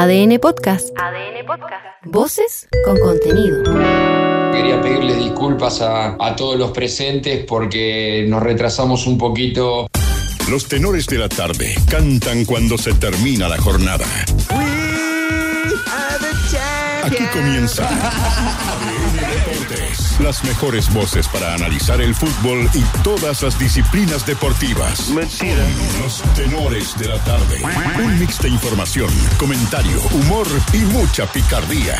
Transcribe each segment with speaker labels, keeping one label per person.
Speaker 1: ADN Podcast. ADN Podcast. Voces con contenido.
Speaker 2: Quería pedirles disculpas a, a todos los presentes porque nos retrasamos un poquito.
Speaker 3: Los tenores de la tarde cantan cuando se termina la jornada. Aquí comienza ADN Deportes. Las mejores voces para analizar el fútbol y todas las disciplinas deportivas. Los tenores de la tarde. Un mix de información, comentario, humor y mucha picardía.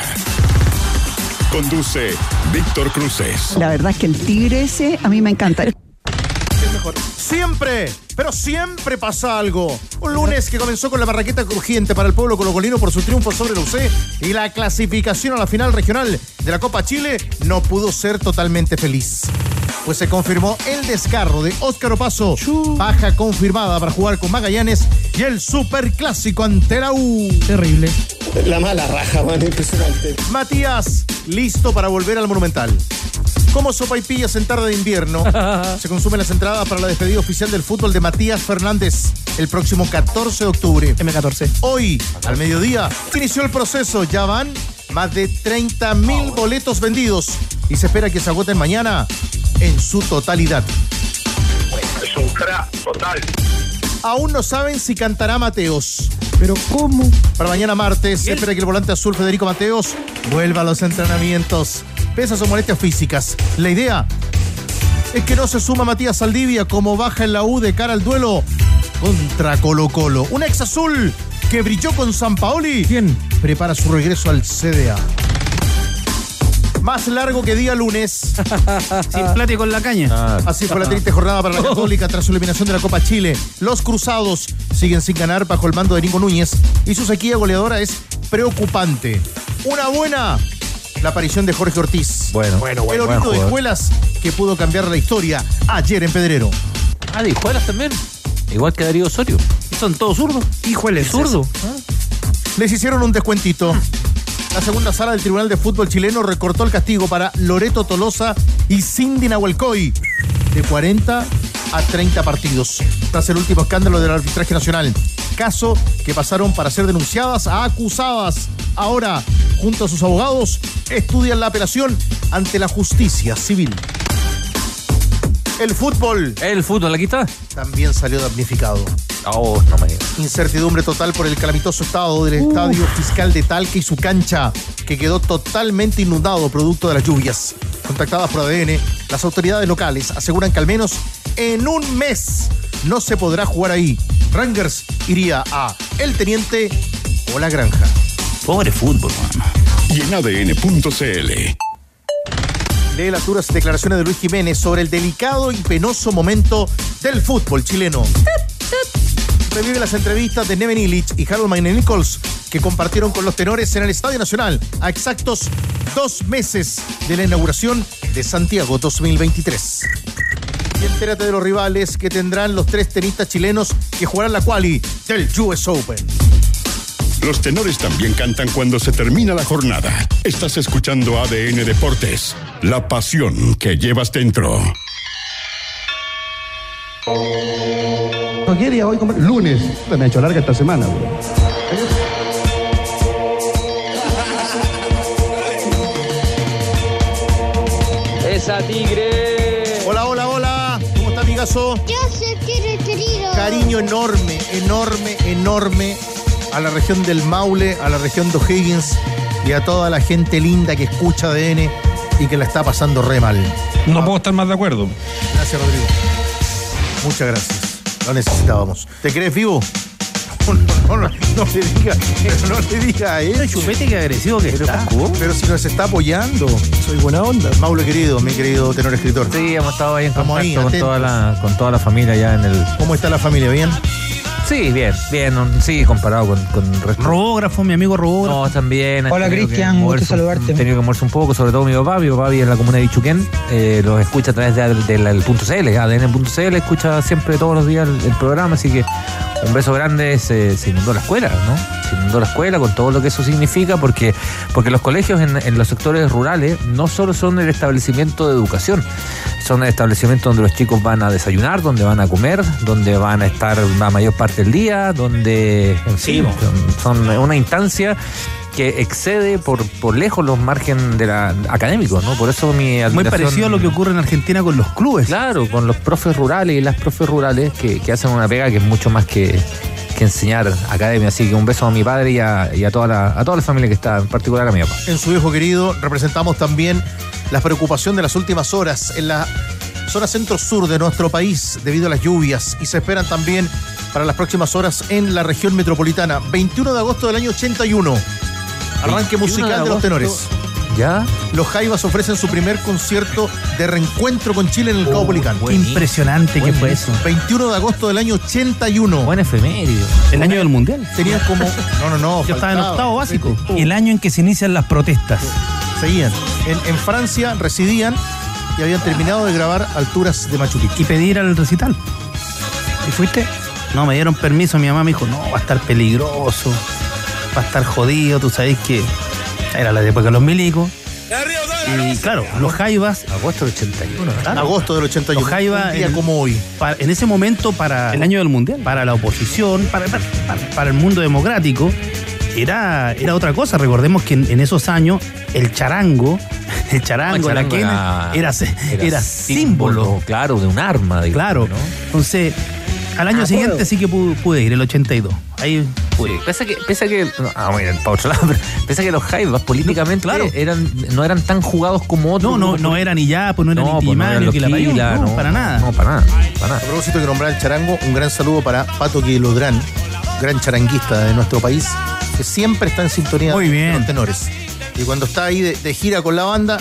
Speaker 3: Conduce Víctor Cruces.
Speaker 4: La verdad es que el tigre ese a mí me encanta.
Speaker 5: Siempre, pero siempre pasa algo. Un lunes que comenzó con la barraqueta crujiente para el pueblo colocolino por su triunfo sobre el UC y la clasificación a la final regional de la Copa Chile no pudo ser totalmente feliz. Pues se confirmó el descarro de Óscar Opaso, baja confirmada para jugar con Magallanes y el superclásico ante la U. Terrible.
Speaker 6: La mala raja, man, impresionante.
Speaker 5: Matías, listo para volver al Monumental. Como sopa y pillas en tarde de invierno, se consumen las entradas para la despedida oficial del fútbol de Matías Fernández el próximo 14 de octubre.
Speaker 7: M14.
Speaker 5: Hoy, al mediodía, se inició el proceso. Ya van más de 30 mil boletos vendidos y se espera que se agoten mañana en su totalidad.
Speaker 6: Es un crack total.
Speaker 5: Aún no saben si cantará Mateos.
Speaker 7: ¿Pero cómo?
Speaker 5: Para mañana martes, se espera que el volante azul Federico Mateos vuelva a los entrenamientos, pese a sus molestias físicas. La idea es que no se suma Matías Saldivia como baja en la U de cara al duelo contra Colo Colo. Un ex azul que brilló con San Paoli.
Speaker 7: ¿Quién?
Speaker 5: Prepara su regreso al CDA. Más largo que día lunes.
Speaker 7: Sin plata y con la caña.
Speaker 5: Así fue la triste jornada para la Católica tras su eliminación de la Copa Chile. Los Cruzados siguen sin ganar bajo el mando de Nico Núñez y su sequía goleadora es preocupante. Una buena, la aparición de Jorge Ortiz.
Speaker 8: Bueno,
Speaker 5: el orito de escuelas que pudo cambiar la historia ayer en Pedrero.
Speaker 8: Ah, de Hijuelas también. Igual que Darío Osorio.
Speaker 7: Son todos zurdos.
Speaker 8: Híjole,
Speaker 7: zurdo.
Speaker 5: Les hicieron un descuentito. La segunda sala del Tribunal de Fútbol chileno recortó el castigo para Loreto Tolosa y Cindy Nahuelcoy de 40 a 30 partidos, tras el último escándalo del arbitraje nacional. Caso que pasaron para ser denunciadas a acusadas. Ahora, junto a sus abogados, estudian la apelación ante la justicia civil. El fútbol
Speaker 8: El fútbol, aquí está.
Speaker 5: también salió damnificado.
Speaker 8: Oh, no me digas.
Speaker 5: Incertidumbre total por el calamitoso estado del estadio fiscal de Talca y su cancha, que quedó totalmente inundado producto de las lluvias. Contactadas por ADN, las autoridades locales aseguran que al menos en un mes no se podrá jugar ahí. Rangers iría a El Teniente o La Granja.
Speaker 8: Pobre fútbol, man.
Speaker 3: Y en ADN.cl.
Speaker 5: Lee las duras declaraciones de Luis Jiménez sobre el delicado y penoso momento del fútbol chileno. Revive las entrevistas de Neven Illich y Harold Mayne Nichols que compartieron con los tenores en el Estadio Nacional a exactos dos meses de la inauguración de Santiago 2023. Y entérate de los rivales que tendrán los tres tenistas chilenos que jugarán la quali del US Open.
Speaker 3: Los tenores también cantan cuando se termina la jornada. Estás escuchando ADN Deportes. La pasión que llevas dentro.
Speaker 9: Hoy. Lunes. Me ha hecho larga esta semana, güey.
Speaker 8: Esa tigre.
Speaker 5: Hola, hola, hola. ¿Cómo está, amigazo?
Speaker 10: Yo sé que querido.
Speaker 5: Cariño enorme, enorme, enorme a la región del Maule, a la región de O'Higgins y a toda la gente linda que escucha ADN y que la está pasando re mal.
Speaker 7: No puedo estar más de acuerdo.
Speaker 5: Gracias, Rodrigo. Muchas gracias. Lo necesitábamos. ¿Te crees vivo? No, no, no, no le diga, pero no le diga a él.
Speaker 8: chupete que agresivo que
Speaker 5: Pero,
Speaker 8: está.
Speaker 5: pero si nos está apoyando.
Speaker 9: Soy buena onda.
Speaker 5: Maule querido, mi querido tenor escritor.
Speaker 8: Sí, hemos estado ahí en contacto
Speaker 5: ahí,
Speaker 8: con, toda la, con toda la familia ya en el...
Speaker 5: ¿Cómo está la familia? ¿Bien?
Speaker 8: Sí, bien, bien, un- sí, comparado con, con el resto.
Speaker 7: Robógrafo, mi amigo robógrafo.
Speaker 8: No, también. han
Speaker 11: Hola,
Speaker 8: tenido que
Speaker 11: Cristian, gusto
Speaker 8: moverse
Speaker 11: saludarte.
Speaker 8: Han tenido que moverse un poco, sobre todo mi papá. Mi papá vive en la comuna de Ichuquén. Eh, los escucha a través de, del del punto .cl, ADN.cl. Escucha siempre todos los días el, el programa, así que un beso grande. Se, se inundó la escuela, ¿no? Se inundó la escuela con todo lo que eso significa, porque, porque los colegios en, en los sectores rurales no solo son el establecimiento de educación, son establecimientos donde los chicos van a desayunar, donde van a comer, donde van a estar la mayor parte del día, donde en fin, son una instancia que excede por, por lejos los márgenes de la académicos, ¿no? Por eso mi
Speaker 7: Muy
Speaker 8: admiración-
Speaker 7: parecido a lo que ocurre en Argentina con los clubes.
Speaker 8: Claro, con los profes rurales y las profes rurales que, que hacen una pega que es mucho más que, que enseñar academia. Así que un beso a mi padre y a, y a toda, la, a toda la familia que está, en particular a mi papá.
Speaker 5: En su hijo querido representamos también la preocupación de las últimas horas en la zona centro-sur de nuestro país debido a las lluvias y se esperan también para las próximas horas en la región metropolitana. 21 de agosto del año 81. Arranque
Speaker 8: 21 de
Speaker 5: musical de, los
Speaker 8: agosto.
Speaker 5: tenores.
Speaker 8: ¿Ya?
Speaker 5: Los Jaivas ofrecen su primer concierto de reencuentro con Chile en el Caupolicán.
Speaker 7: Impresionante que fue eso.
Speaker 5: 21 de agosto del año 81.
Speaker 8: Buen efemérido.
Speaker 7: El año del mundial.
Speaker 5: Tenían como. No, no, no.
Speaker 7: Yo estaba en
Speaker 5: faltaba.
Speaker 7: octavo básico. El año en que se inician las protestas.
Speaker 5: Seguían. En, en Francia residían y habían terminado de grabar Alturas de Machu Picchu.
Speaker 7: Y pedir al recital. ¿Y fuiste? No, me dieron permiso. Mi mamá me dijo, no, va a estar peligroso. Va a estar jodido. Tú sabes que era la época de los milicos. Y claro, los Jaivas.
Speaker 8: Agosto del 81.
Speaker 7: claro,
Speaker 5: Agosto del 81.
Speaker 7: Los Jaivas.
Speaker 5: Un día
Speaker 7: en-
Speaker 5: como hoy.
Speaker 7: para- en ese momento, para. El año del mundial. Para la oposición, para, para, para- el mundo democrático, era, era otra cosa. Recordemos que en, en esos años, el charango. El charango,
Speaker 8: El
Speaker 7: la era, era, símbolo.
Speaker 8: claro, de un arma. digamos,
Speaker 7: Claro.
Speaker 8: ¿no?
Speaker 7: Entonces, al año
Speaker 8: Ah,
Speaker 7: siguiente
Speaker 8: puedo.
Speaker 7: sí que pude, pude ir, el 82. Ahí
Speaker 8: Pese a que, pese a que, no, ah, bueno, para otro lado, pero pese a que los Jaivas políticamente
Speaker 7: Claro.
Speaker 8: eran, no eran tan jugados como otros.
Speaker 7: No, no, no era ni ya, pues no era
Speaker 8: No,
Speaker 7: ni
Speaker 8: pues no eran los
Speaker 7: que la no, para nada.
Speaker 8: No, para nada. Para
Speaker 5: A propósito que nombrar el charango, un gran saludo para Pato Quilodrán, gran charanguista de nuestro país, que siempre está en sintonía
Speaker 7: Muy
Speaker 5: de
Speaker 7: bien.
Speaker 5: los tenores. Y cuando está ahí de, de gira con la banda,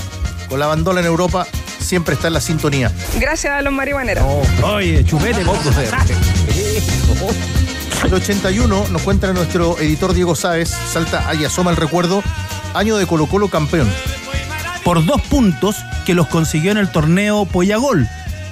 Speaker 5: con la bandola en Europa, siempre está en la sintonía.
Speaker 11: Gracias a los marihuaneros.
Speaker 7: Oye, chupete, poco.
Speaker 5: El 81, nos cuenta nuestro editor Diego Sáez, salta y asoma el recuerdo, año de Colo Colo campeón.
Speaker 7: Por dos puntos que los consiguió en el torneo Poyagol.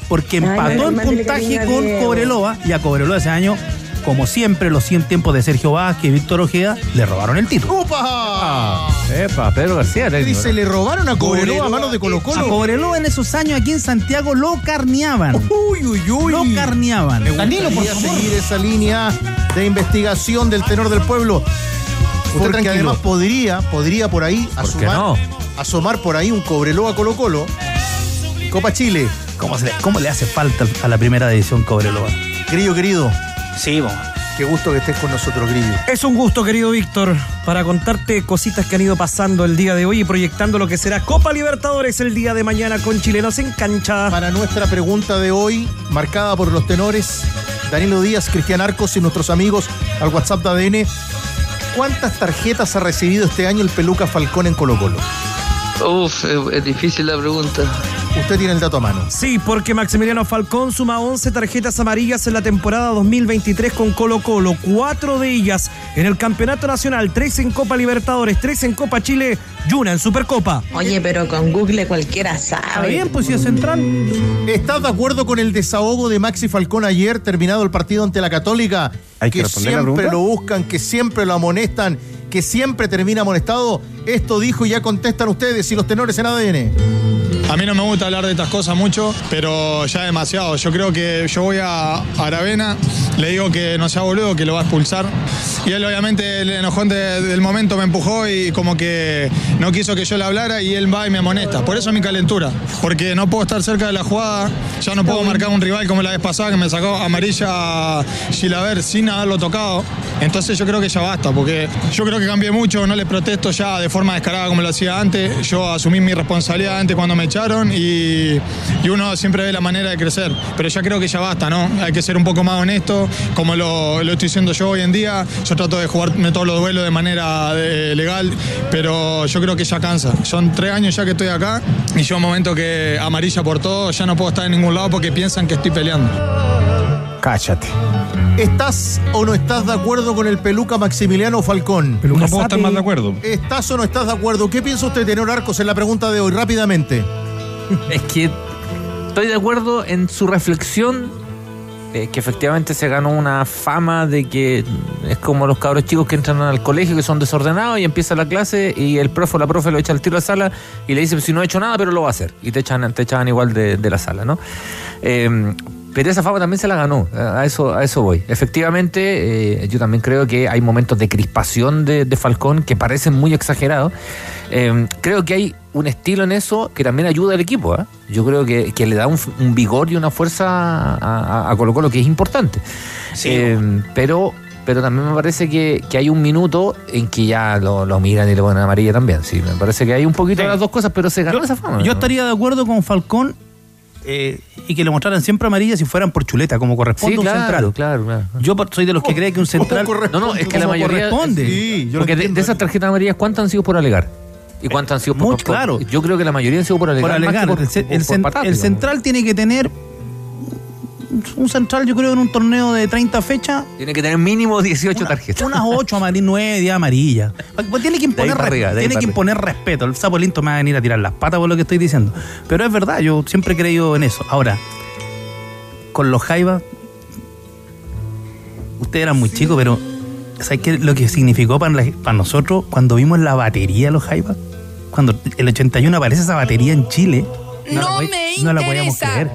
Speaker 7: Porque empató en puntaje con
Speaker 11: Diego.
Speaker 7: Cobreloa. Y a Cobreloa ese año, como siempre, los 100 tiempos de Sergio Vázquez y Víctor Ojeda le robaron el título.
Speaker 5: ¡Upa!
Speaker 8: Epa, Pedro García,
Speaker 5: ¿Qué dice? ¿Le robaron a Cobreloa a manos de Colo
Speaker 7: A
Speaker 5: Colo?
Speaker 7: Cobreloa en esos años aquí en Santiago lo carneaban.
Speaker 5: Uy, uy, uy.
Speaker 7: Lo carneaban.
Speaker 5: Me gustaría seguir esa línea de investigación del tenor del pueblo. Usted
Speaker 7: Porque
Speaker 5: tranquilo. además podría, podría por ahí
Speaker 8: ¿Por
Speaker 5: asomar,
Speaker 8: no?
Speaker 5: asomar por ahí un Cobreloa Colo Colo. Copa Chile.
Speaker 7: ¿Cómo, se le, cómo le hace falta a la primera edición Cobreloa?
Speaker 5: Grillo querido,
Speaker 12: Sí, vos.
Speaker 5: qué gusto que estés con nosotros, Grillo.
Speaker 12: Es un gusto, querido Víctor, para contarte cositas que han ido pasando el día de hoy y proyectando lo que será Copa Libertadores el día de mañana con chilenos en cancha.
Speaker 5: Para nuestra pregunta de hoy, marcada por los tenores Danilo Díaz, Cristian Arcos y nuestros amigos al WhatsApp de ADN, ¿cuántas tarjetas ha recibido este año el Peluca Falcón en Colo Colo?
Speaker 13: Uf, es difícil la pregunta.
Speaker 5: Usted tiene el dato a mano.
Speaker 12: Sí, porque Maximiliano Falcón suma 11 tarjetas amarillas en la temporada 2023 con Colo Colo, cuatro de ellas en el Campeonato Nacional, tres en Copa Libertadores, tres en Copa Chile y una en Supercopa.
Speaker 14: Oye, pero con Google cualquiera
Speaker 7: Está
Speaker 14: sabe.
Speaker 7: bien, pues si es central.
Speaker 5: ¿Estás de acuerdo con el desahogo de Maxi Falcón ayer, terminado el partido ante la Católica?
Speaker 9: Hay que
Speaker 5: que siempre lo buscan, que siempre lo amonestan, que siempre termina amonestado. Esto dijo y ya contestan ustedes y los tenores en ADN.
Speaker 15: A mí no me gusta hablar de estas cosas mucho, pero ya demasiado. Yo creo que yo voy a Aravena, le digo que no sea boludo, que lo va a expulsar. Y él obviamente el enojón de- del momento me empujó y como que no quiso que yo le hablara y él va y me amonesta. Por eso mi calentura, porque no puedo estar cerca de la jugada, ya no puedo marcar un rival como la vez pasada que me sacó amarilla Gilaver sin haberlo tocado. Entonces yo creo que ya basta, porque yo creo que cambié mucho, no le protesto ya de forma descarada como lo hacía antes. Yo asumí mi responsabilidad antes cuando me echaron y, uno siempre ve la manera de crecer. Pero ya creo que ya basta, ¿no? Hay que ser un poco más honesto, como lo, lo estoy diciendo yo hoy en día. Yo trato de jugarme todos los duelos de manera legal, pero yo creo que ya cansa. Son tres años ya que estoy acá y llega un momento que amarilla por todo, ya no puedo estar en ningún lado porque piensan que estoy peleando.
Speaker 9: Cállate.
Speaker 5: ¿Estás o no estás de acuerdo con el Peluca Maximiliano Falcón?
Speaker 7: Peluca No puedo estar más de acuerdo.
Speaker 5: ¿Estás o no estás de acuerdo? ¿Qué piensa usted, tenor Arcos, en la pregunta de hoy? Rápidamente.
Speaker 8: Es que estoy de acuerdo en su reflexión eh, que efectivamente se ganó una fama de que es como los cabros chicos que entran al colegio que son desordenados y empieza la clase y el profe o la profe lo echa al tiro a la sala y le dice, "Pues si no he hecho nada, pero lo va a hacer. Y te echan, te echaban igual de, de la sala, ¿no? Eh, pero esa fama también se la ganó, a eso, a eso voy. Efectivamente, eh, yo también creo que hay momentos de crispación de, de Falcón que parecen muy exagerados. Eh, creo que hay un estilo en eso que también ayuda al equipo. ¿eh? Yo creo que, que le da un, un vigor y una fuerza a, Colo Colo que es importante. Eh, pero pero también me parece que, que hay un minuto en que ya lo, lo miran y le ponen amarilla también. Sí, me parece que hay un poquito de las dos cosas, pero se ganó
Speaker 7: Yo,
Speaker 8: esa fama.
Speaker 7: yo
Speaker 8: ¿no?
Speaker 7: estaría de acuerdo con Falcón eh, y que le mostraran siempre amarilla si fueran por chuleta, como corresponde
Speaker 8: Sí,
Speaker 7: a un
Speaker 8: claro,
Speaker 7: central.
Speaker 8: claro, claro.
Speaker 7: Yo soy de los que cree que un central.
Speaker 8: No, no, es que la mayoría.
Speaker 7: corresponde.
Speaker 5: Sí, yo lo
Speaker 8: porque de,
Speaker 5: entiendo.
Speaker 8: de esas tarjetas amarillas, ¿cuántas han sido por alegar? ¿Y cuántas han sido por,
Speaker 7: Muy
Speaker 8: por-
Speaker 7: claro.
Speaker 8: Yo creo que la mayoría han sido por alegar.
Speaker 7: por
Speaker 8: más que
Speaker 7: alegar.
Speaker 8: por-
Speaker 7: el, central tiene que tener un central, yo creo, en un torneo de 30 fechas,
Speaker 8: Tiene que tener mínimo 18 tarjetas.
Speaker 7: unas 8 amarillas, 9, 10 amarillas. Pues tiene que imponer,
Speaker 8: arriba,
Speaker 7: tiene que imponer respeto. El sapo linto me va a venir a tirar las patas por lo que estoy diciendo. Pero es verdad, yo siempre he creído en eso. Ahora, con los Jaivas, ustedes eran muy chicos, pero ¿sabes qué? Lo que significó para, la- para nosotros cuando vimos la batería de los Jaivas? Cuando el 81 aparece esa batería en Chile. No, la, voy- no la podíamos creer.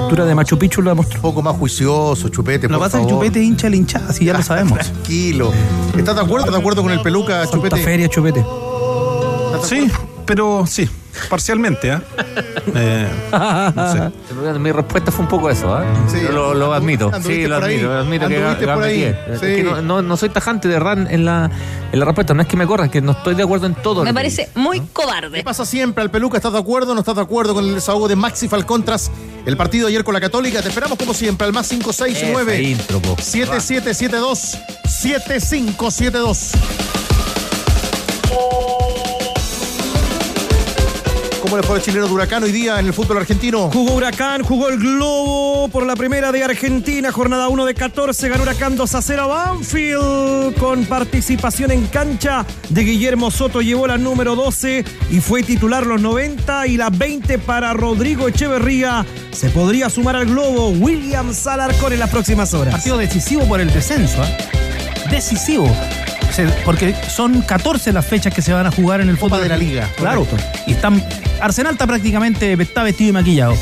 Speaker 12: Cultura de Machu Picchu lo demostró.
Speaker 5: Un poco más juicioso, Chupete,
Speaker 7: Lo que pasa es que. Chupete hincha el hinchada, si ya lo sabemos.
Speaker 5: Tranquilo. ¿Estás de acuerdo? ¿Estás de acuerdo con el peluca,
Speaker 12: Santa
Speaker 5: Chupete?
Speaker 12: Feria, Chupete.
Speaker 11: Sí, pero sí, parcialmente, ¿ah? Eh, no sé.
Speaker 8: Mi respuesta fue un poco eso, ¿ah?
Speaker 5: Sí,
Speaker 8: Yo lo, lo admito. Sí, lo
Speaker 5: por ahí.
Speaker 8: admito. lo admito que
Speaker 5: por ahí. Sí.
Speaker 8: que no, no, no soy tajante de errar en la, en la respuesta. No es que me corra, es que no estoy de acuerdo en todo.
Speaker 1: Me parece muy
Speaker 5: ¿Qué
Speaker 1: cobarde.
Speaker 5: pasa siempre al peluca? ¿Estás de acuerdo o no estás de acuerdo con el desahogo de Maxi Falcón tras el partido de ayer con la Católica? Te esperamos como siempre al más
Speaker 8: Esa
Speaker 5: 569
Speaker 8: intro, po.
Speaker 5: 7772 7572. ¿Cómo le fue al chileno de Huracán hoy día en el fútbol argentino?
Speaker 12: Jugó Huracán, jugó el Globo por la primera de Argentina, jornada 1 de 14, ganó Huracán 2 a 0 a Banfield con participación en cancha de Guillermo Soto, llevó la número 12 y fue titular los 90 y la 20 para Rodrigo Echeverría. Se podría sumar al Globo William Salarcón en las próximas horas.
Speaker 7: Partido decisivo por el descenso, ¿ah? Decisivo. Se- Porque son 14 las fechas que se van a jugar en el
Speaker 5: Copa
Speaker 7: fútbol
Speaker 5: de la Liga,
Speaker 7: Claro.
Speaker 5: correcto.
Speaker 7: Y están. Arsenal está prácticamente está vestido y maquillado.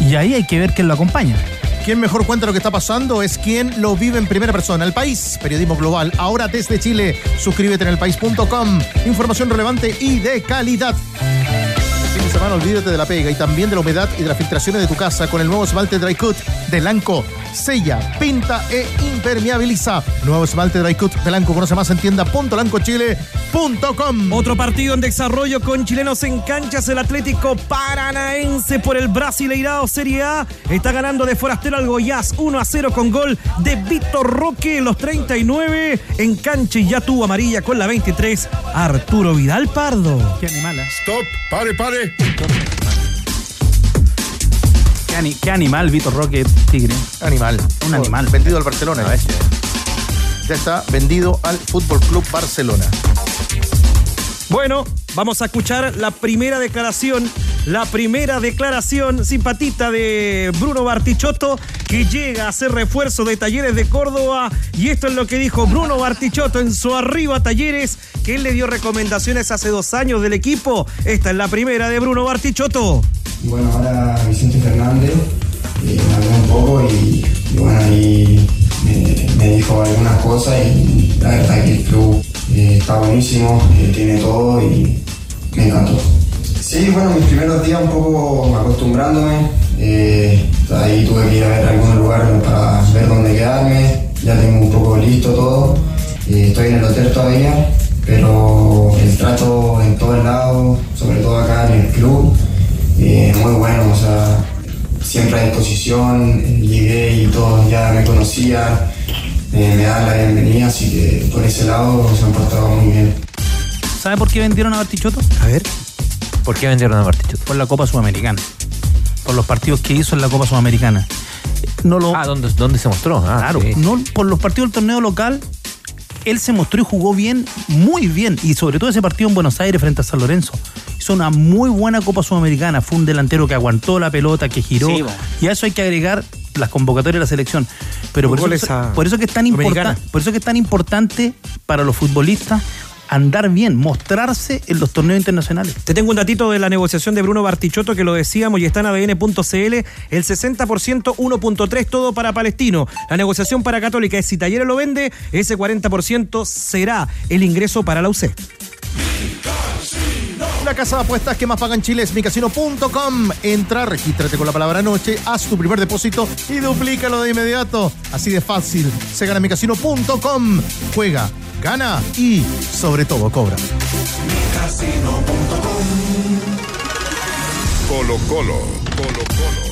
Speaker 7: Y ahí hay que ver quién lo acompaña.
Speaker 5: Quien mejor cuenta lo que está pasando es quien lo vive en primera persona. El país, periodismo global. Ahora desde Chile, suscríbete en elpaís.com. Información relevante y de calidad. Olvídate de la pega y también de la humedad y de las filtraciones de tu casa con el nuevo esmalte Dry Cut de Lanco. Sella, pinta e impermeabiliza. Nuevo esmalte Dry Cut de Lanco. Conoce más en tienda.lancochile.com.
Speaker 12: Otro partido en desarrollo con chilenos en canchas. El Atlético Paranaense por el Brasileirao Serie A está ganando de forastero al Goiás 1 a 0 con gol de Víctor Roque en los 39 en cancha y ya tuvo amarilla con la 23 Arturo Vidal Pardo.
Speaker 7: Qué animal, ¿ah?
Speaker 3: Stop, pare, pare.
Speaker 7: Qué, ani- qué animal, Vitor Roque Tigre.
Speaker 5: Animal.
Speaker 7: Un animal.
Speaker 5: Vendido al Barcelona. Ya está vendido al Fútbol Club Barcelona.
Speaker 12: Bueno, vamos a escuchar la primera declaración, la primera declaración simpatita de Bruno Bartichotto, que llega a ser refuerzo de Talleres de Córdoba. Y esto es lo que dijo Bruno Bartichotto en su arriba Talleres, que él le dio recomendaciones hace dos años del equipo. Esta es la primera de Bruno Bartichotto.
Speaker 16: Y bueno, ahora Vicente Fernández eh, me habló un poco y, bueno, ahí me, me dijo algunas cosas y la verdad que el club eh, está buenísimo, eh, tiene todo y me encantó. Sí, bueno, mis primeros días un poco acostumbrándome, eh, ahí tuve que ir a ver algún lugar para ver dónde quedarme, ya tengo un poco listo todo, eh, estoy en el hotel todavía, pero el trato en todos lados, sobre todo acá en el club, eh, muy bueno, o sea, siempre a disposición, eh, llegué y todos ya me conocían, me dan la bienvenida, así que por ese lado se han portado muy bien.
Speaker 7: ¿Sabe por qué vendieron a Bartichotto?
Speaker 12: A ver.
Speaker 8: ¿Por qué vendieron a Bartichotto?
Speaker 7: Por la Copa Sudamericana. Por los partidos que hizo en la Copa Sudamericana. No lo,
Speaker 8: Ah, ¿dónde, dónde se mostró? Ah,
Speaker 7: Claro,
Speaker 8: sí.
Speaker 7: no por los partidos del torneo local él se mostró y jugó bien, muy bien, y sobre todo ese partido en Buenos Aires frente a San Lorenzo. Hizo una muy buena Copa Sudamericana, fue un delantero que aguantó la pelota, que giró,
Speaker 12: Sí,
Speaker 7: y a eso hay que agregar las convocatorias de la selección. Pero por eso,
Speaker 12: a-
Speaker 7: por eso que es tan
Speaker 12: Sudamericana.
Speaker 7: importante, por eso que es tan importante para los futbolistas andar bien, mostrarse en los torneos internacionales.
Speaker 12: Te tengo un datito de la negociación de Bruno Bartichotto que lo decíamos y está en ADN.cl. El 60% 1.3 todo para Palestino. La negociación para Católica es si Talleres lo vende, ese 40% será el ingreso para la UC.
Speaker 5: La casa de apuestas que más paga en Chile es micasino.com. Entra, regístrate con la palabra noche, haz tu primer depósito y duplícalo de inmediato. Así de fácil. Se gana micasino.com. Juega, gana y sobre todo cobra.
Speaker 3: Colo Colo, Colo Colo.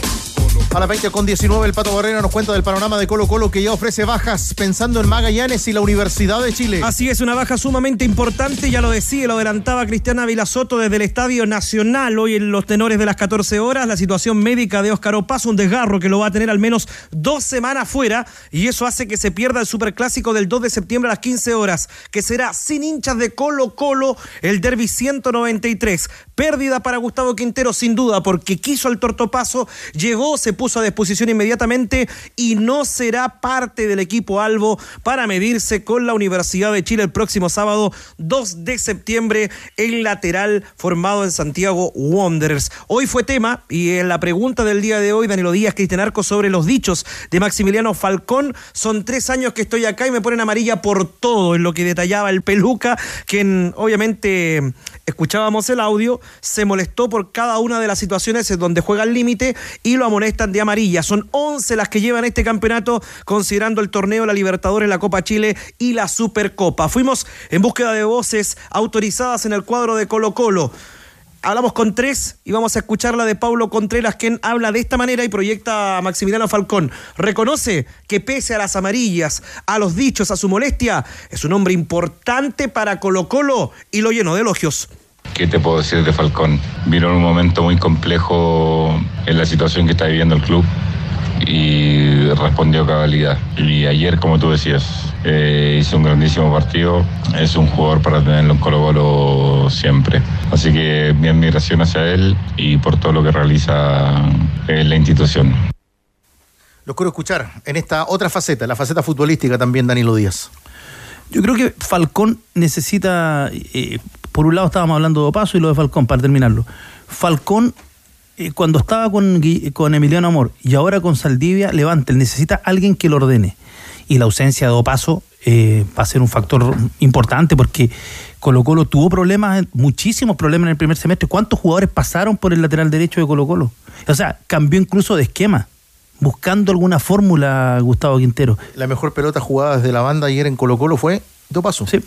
Speaker 5: A las 20 con 19 el Pato Barrera nos cuenta del panorama de Colo Colo que ya ofrece bajas pensando en Magallanes y la Universidad de Chile.
Speaker 12: Así es, una baja sumamente importante, ya lo decía, lo adelantaba Cristiana Vilasoto desde el Estadio Nacional, hoy en los tenores de las 14 horas, la situación médica de Óscar Opaso, un desgarro que lo va a tener al menos dos semanas fuera, y eso hace que se pierda el Superclásico del 2 de septiembre a las 15 horas, que será sin hinchas de Colo Colo, el Derby 193. Pérdida para Gustavo Quintero, sin duda, porque quiso el tortopaso, llegó, se puso a disposición inmediatamente y no será parte del equipo Albo para medirse con la Universidad de Chile el próximo sábado 2 de septiembre, el lateral formado en Santiago Wanderers. Hoy fue tema y en la pregunta del día de hoy, Danilo Díaz, Cristian Arco, sobre los dichos de Maximiliano Falcón. Son tres años que estoy acá y me ponen amarilla por todo, en lo que detallaba el peluca, quien obviamente escuchábamos el audio, se molestó por cada una de las situaciones en donde juega al límite y lo amonestan de amarilla. Son 11 las que llevan este campeonato, considerando el torneo, la Libertadores, la Copa Chile y la Supercopa. Fuimos en búsqueda de voces autorizadas en el cuadro de Colo Colo. Hablamos con tres y vamos a escuchar la de Paulo Contreras, quien habla de esta manera y proyecta a Maximiliano Falcón. Reconoce que pese a las amarillas, a los dichos, a su molestia, es un hombre importante para Colo Colo y lo lleno de elogios.
Speaker 17: ¿Qué te puedo decir de Falcón? Vino en un momento muy complejo en la situación que está viviendo el club y respondió cabalidad. Y ayer, como tú decías, eh, hizo un grandísimo partido. Es un jugador para tenerlo en Colo Colo siempre. Así que mi admiración hacia él y por todo lo que realiza en la institución.
Speaker 5: Los quiero escuchar en esta otra faceta, la faceta futbolística también, Danilo Díaz.
Speaker 7: Yo creo que Falcón necesita, eh, por un lado estábamos hablando de Opaso y lo de Falcón, para terminarlo. Falcón, eh, cuando estaba con, con Emiliano Amor y ahora con Saldivia, levanta, él necesita alguien que lo ordene. Y la ausencia de Opaso eh, va a ser un factor importante porque Colo Colo tuvo problemas, muchísimos problemas en el primer semestre. ¿Cuántos jugadores pasaron por el lateral derecho de Colo Colo? O sea, cambió incluso de esquema, buscando alguna fórmula Gustavo Quintero.
Speaker 5: La mejor pelota jugada desde la banda ayer en Colo Colo fue de paso.
Speaker 7: Sí.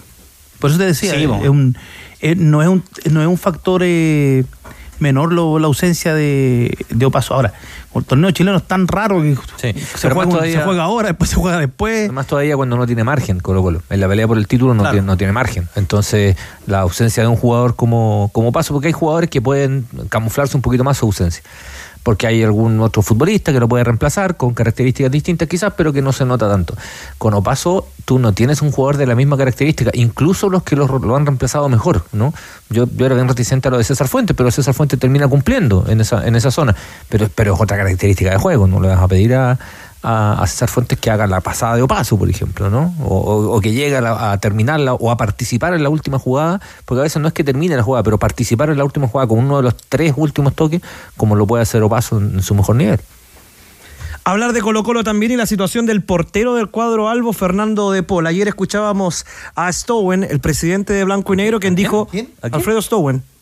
Speaker 7: Por eso te decía,
Speaker 5: Sí,
Speaker 7: es
Speaker 5: bo.
Speaker 7: un- eh, no, es un, no es un factor eh, menor lo- la ausencia de, de Opaso. Ahora, el torneo chileno es tan raro que se,
Speaker 8: pero
Speaker 7: juega,
Speaker 8: más todavía-
Speaker 7: se juega ahora, después se juega después.
Speaker 8: Además todavía cuando no tiene margen Colo Colo. En la pelea por el título no,
Speaker 7: Claro.
Speaker 8: tiene, no tiene margen. Entonces la ausencia de un jugador como, como paso, porque hay jugadores que pueden camuflarse un poquito más su ausencia. Porque hay algún otro futbolista que lo puede reemplazar con características distintas quizás, pero que no se nota tanto. Con Opaso tú no tienes un jugador de la misma característica, incluso los que lo, han reemplazado mejor, ¿no? Yo, yo era bien reticente a lo de César Fuentes, pero César Fuentes termina cumpliendo en esa, en esa zona. Pero, pero es otra característica de juego, no le vas a pedir a, a, a César Fuentes que haga la pasada de Opaso, por ejemplo, ¿no? O, o- o que llegue a, la- a terminarla o a participar en la última jugada, porque a veces no es que termine la jugada, pero participar en la última jugada con uno de los tres últimos toques, como lo puede hacer Opaso en, en su mejor nivel.
Speaker 12: Hablar de Colo Colo también y la situación del portero del cuadro Albo, Fernando de Paul. Ayer escuchábamos a Stowen, el presidente de Blanco y Negro, quien dijo... Alfredo Stowen.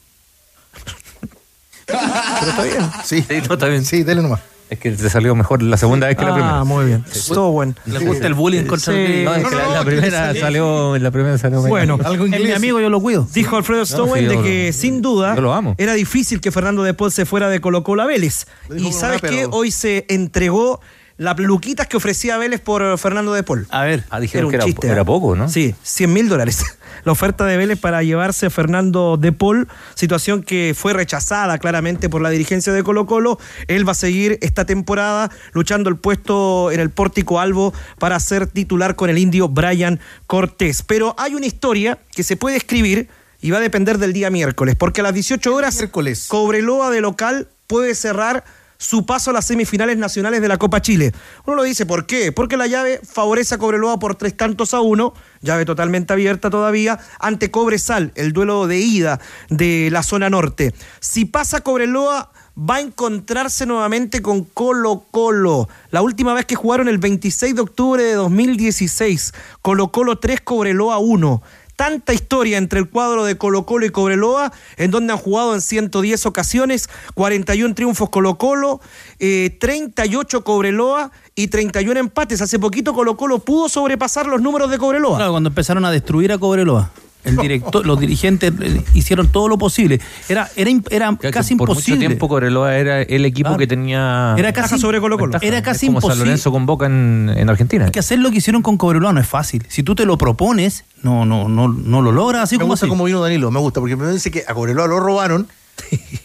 Speaker 5: Pero está bien. Sí,
Speaker 8: sí, no, está bien.
Speaker 5: Sí, dele nomás.
Speaker 8: Es que te salió mejor la segunda vez que la
Speaker 12: Ah,
Speaker 8: primera.
Speaker 12: muy bien. Stowen.
Speaker 7: Le gusta el bullying contra el
Speaker 8: No, es que la, la primera salió, la primera salió
Speaker 12: Bueno,
Speaker 7: Es mi amigo, yo lo cuido.
Speaker 12: Dijo Alfredo Stowen
Speaker 8: sí,
Speaker 12: de que
Speaker 8: lo-
Speaker 12: sin duda
Speaker 8: yo lo amo.
Speaker 12: era difícil que Fernando de Paul se fuera de Colo Colo a Vélez. Y sabes que hoy se entregó las luquitas que ofrecía Vélez por Fernando de Paul.
Speaker 7: A ver,
Speaker 8: ah, dijeron que era, era, poco, ¿no?
Speaker 12: Sí, 100 mil dólares. La oferta de Vélez para llevarse a Fernando de Paul, situación que fue rechazada claramente por la dirigencia de Colo Colo. Él va a seguir esta temporada luchando el puesto en el pórtico Albo para ser titular con el indio Brian Cortés. Pero hay una historia que se puede escribir y va a depender del día miércoles, porque a las 18 horas
Speaker 5: miércoles.
Speaker 12: Cobreloa de local puede cerrar su paso a las semifinales nacionales de la Copa Chile. Uno lo dice, ¿por qué? Porque la llave favorece a Cobreloa por tres tantos a uno, llave totalmente abierta todavía, ante Cobresal, el duelo de ida de la zona norte. Si pasa Cobreloa, va a encontrarse nuevamente con Colo Colo. La última vez que jugaron el 26 de octubre de 2016, Colo Colo 3, Cobreloa 1 tanta historia entre el cuadro de Colo Colo y Cobreloa, en donde han jugado en 110 ocasiones, 41 triunfos Colo Colo, 38 eh, Cobreloa y 31 empates. Hace poquito Colo Colo pudo sobrepasar los números de Cobreloa.
Speaker 7: Claro, cuando empezaron a destruir a Cobreloa. El director, los dirigentes eh, hicieron todo lo posible. Era, era, era casi
Speaker 8: por
Speaker 7: imposible.
Speaker 8: mucho tiempo Cobreloa era el equipo que tenía.
Speaker 7: Era casi
Speaker 12: sobre Colo Colo.
Speaker 7: Era casi
Speaker 8: como
Speaker 7: imposible.
Speaker 8: San Lorenzo con Boca en, en Argentina.
Speaker 7: Hay que hacer lo que hicieron con Cobreloa no es fácil. Si tú te lo propones, no, no, no, no lo logras así
Speaker 5: me
Speaker 7: como
Speaker 5: gusta
Speaker 7: así.
Speaker 5: como vino Danilo, me gusta, porque me dice que a Cobreloa lo robaron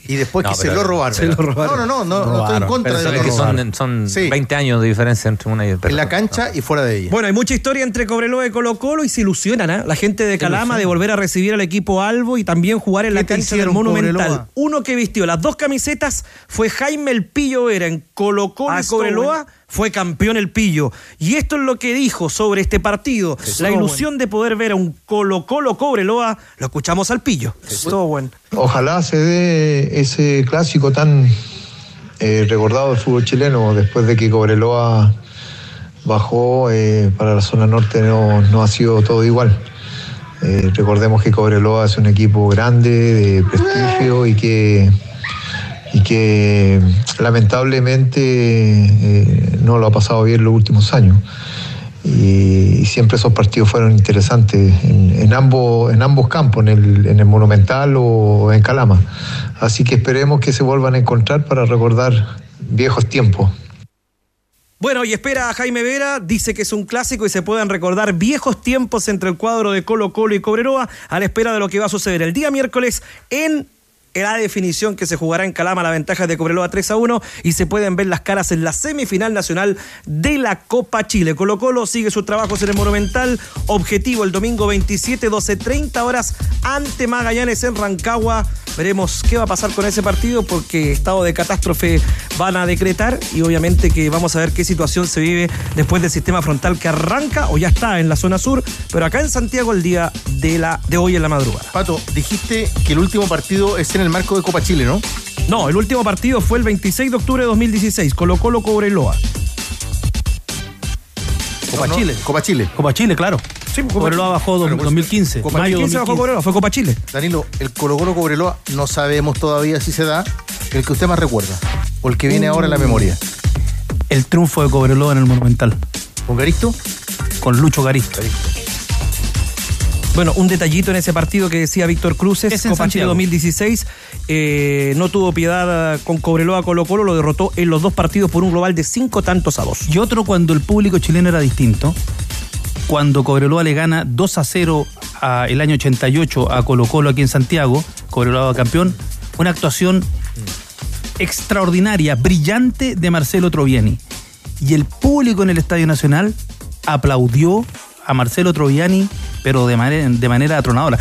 Speaker 5: y después
Speaker 8: No,
Speaker 5: que se lo robaron.
Speaker 12: se lo robaron.
Speaker 5: No, no, no, no, no estoy en contra
Speaker 8: Pero
Speaker 5: de
Speaker 8: que
Speaker 5: robaron.
Speaker 8: son, son
Speaker 5: Sí.
Speaker 8: 20 años de diferencia entre una y otra.
Speaker 5: En la cancha y fuera de ella.
Speaker 12: Bueno, hay mucha historia entre Cobreloa y Colo Colo y se ilusionan, ¿ah? La gente de Calama de volver a recibir al equipo Albo y también jugar en la
Speaker 5: ¿Qué te
Speaker 12: cancha del Monumental.
Speaker 5: Cobreloa?
Speaker 12: Uno que vistió las dos camisetas fue Jaime El Pillo Vera en Colo Colo
Speaker 5: Ah,
Speaker 12: y Cobreloa. Fue campeón el Pillo. Y esto es lo que dijo sobre este partido. La ilusión de poder ver a un Colo Colo Cobreloa. Lo escuchamos al Pillo. Bueno.
Speaker 18: Ojalá se dé ese clásico tan eh, recordado del fútbol chileno después de que Cobreloa bajó eh, para la zona norte no, no ha sido todo igual. Eh, recordemos que Cobreloa es un equipo grande, de prestigio y que, y que lamentablemente eh, no lo ha pasado bien los últimos años. Y, siempre esos partidos fueron interesantes en, ambos, en ambos campos, en el, en el Monumental o en Calama. Así que esperemos que se vuelvan a encontrar para recordar viejos tiempos.
Speaker 12: Bueno, y espera a Jaime Vera, dice que es un clásico y se puedan recordar viejos tiempos entre el cuadro de Colo Colo y Cobreroa a la espera de lo que va a suceder el día miércoles en la definición que se jugará en Calama, la ventaja de Cobreloa 3 a 1 y se pueden ver las caras en la semifinal nacional de la Copa Chile. Colo Colo sigue sus trabajos en el Monumental, objetivo el domingo 27, 12, 30 horas ante Magallanes en Rancagua. Veremos qué va a pasar con ese partido porque estado de catástrofe van a decretar y obviamente que vamos a ver qué situación se vive después del sistema frontal que arranca o ya está en la zona sur, pero acá en Santiago el día de, la, de hoy en la madrugada.
Speaker 5: Pato, dijiste que el último partido es en el marco de Copa Chile, ¿no?
Speaker 12: No, el último partido fue el 26 de octubre de 2016, Colo Colo Cobreloa.
Speaker 7: Copa
Speaker 5: No, no,
Speaker 7: Chile.
Speaker 5: Copa Chile.
Speaker 7: Copa Chile, claro.
Speaker 12: Sí, Copa
Speaker 7: Cobreloa bajó dos-
Speaker 5: pues,
Speaker 7: 2015.
Speaker 5: Copa
Speaker 7: mayo
Speaker 12: 2015 bajó
Speaker 7: 2015.
Speaker 12: Cobreloa, fue Copa Chile.
Speaker 5: Danilo, el Colo Colo Cobreloa no sabemos todavía si se da. El que usted más recuerda. O el que viene ahora en la memoria.
Speaker 7: El triunfo de Cobreloa en el Monumental.
Speaker 5: ¿Con Garisto?
Speaker 7: Con Lucho Garisto.
Speaker 12: Bueno, un detallito en ese partido que decía Víctor Cruces,
Speaker 7: Es en
Speaker 12: Copa Chile
Speaker 7: Santiago.
Speaker 12: 2016, eh, no tuvo piedad con Cobreloa Colo Colo, lo derrotó en los dos partidos por un global de cinco tantos a dos.
Speaker 7: Y otro cuando el público chileno era distinto. Cuando Cobreloa le gana 2 a 0 a- el año 88 a Colo Colo aquí en Santiago, Cobreloa campeón, una actuación extraordinaria, brillante de Marcelo Troviani. Y el público en el Estadio Nacional aplaudió a Marcelo Troviani, pero de manera, de manera atronadora.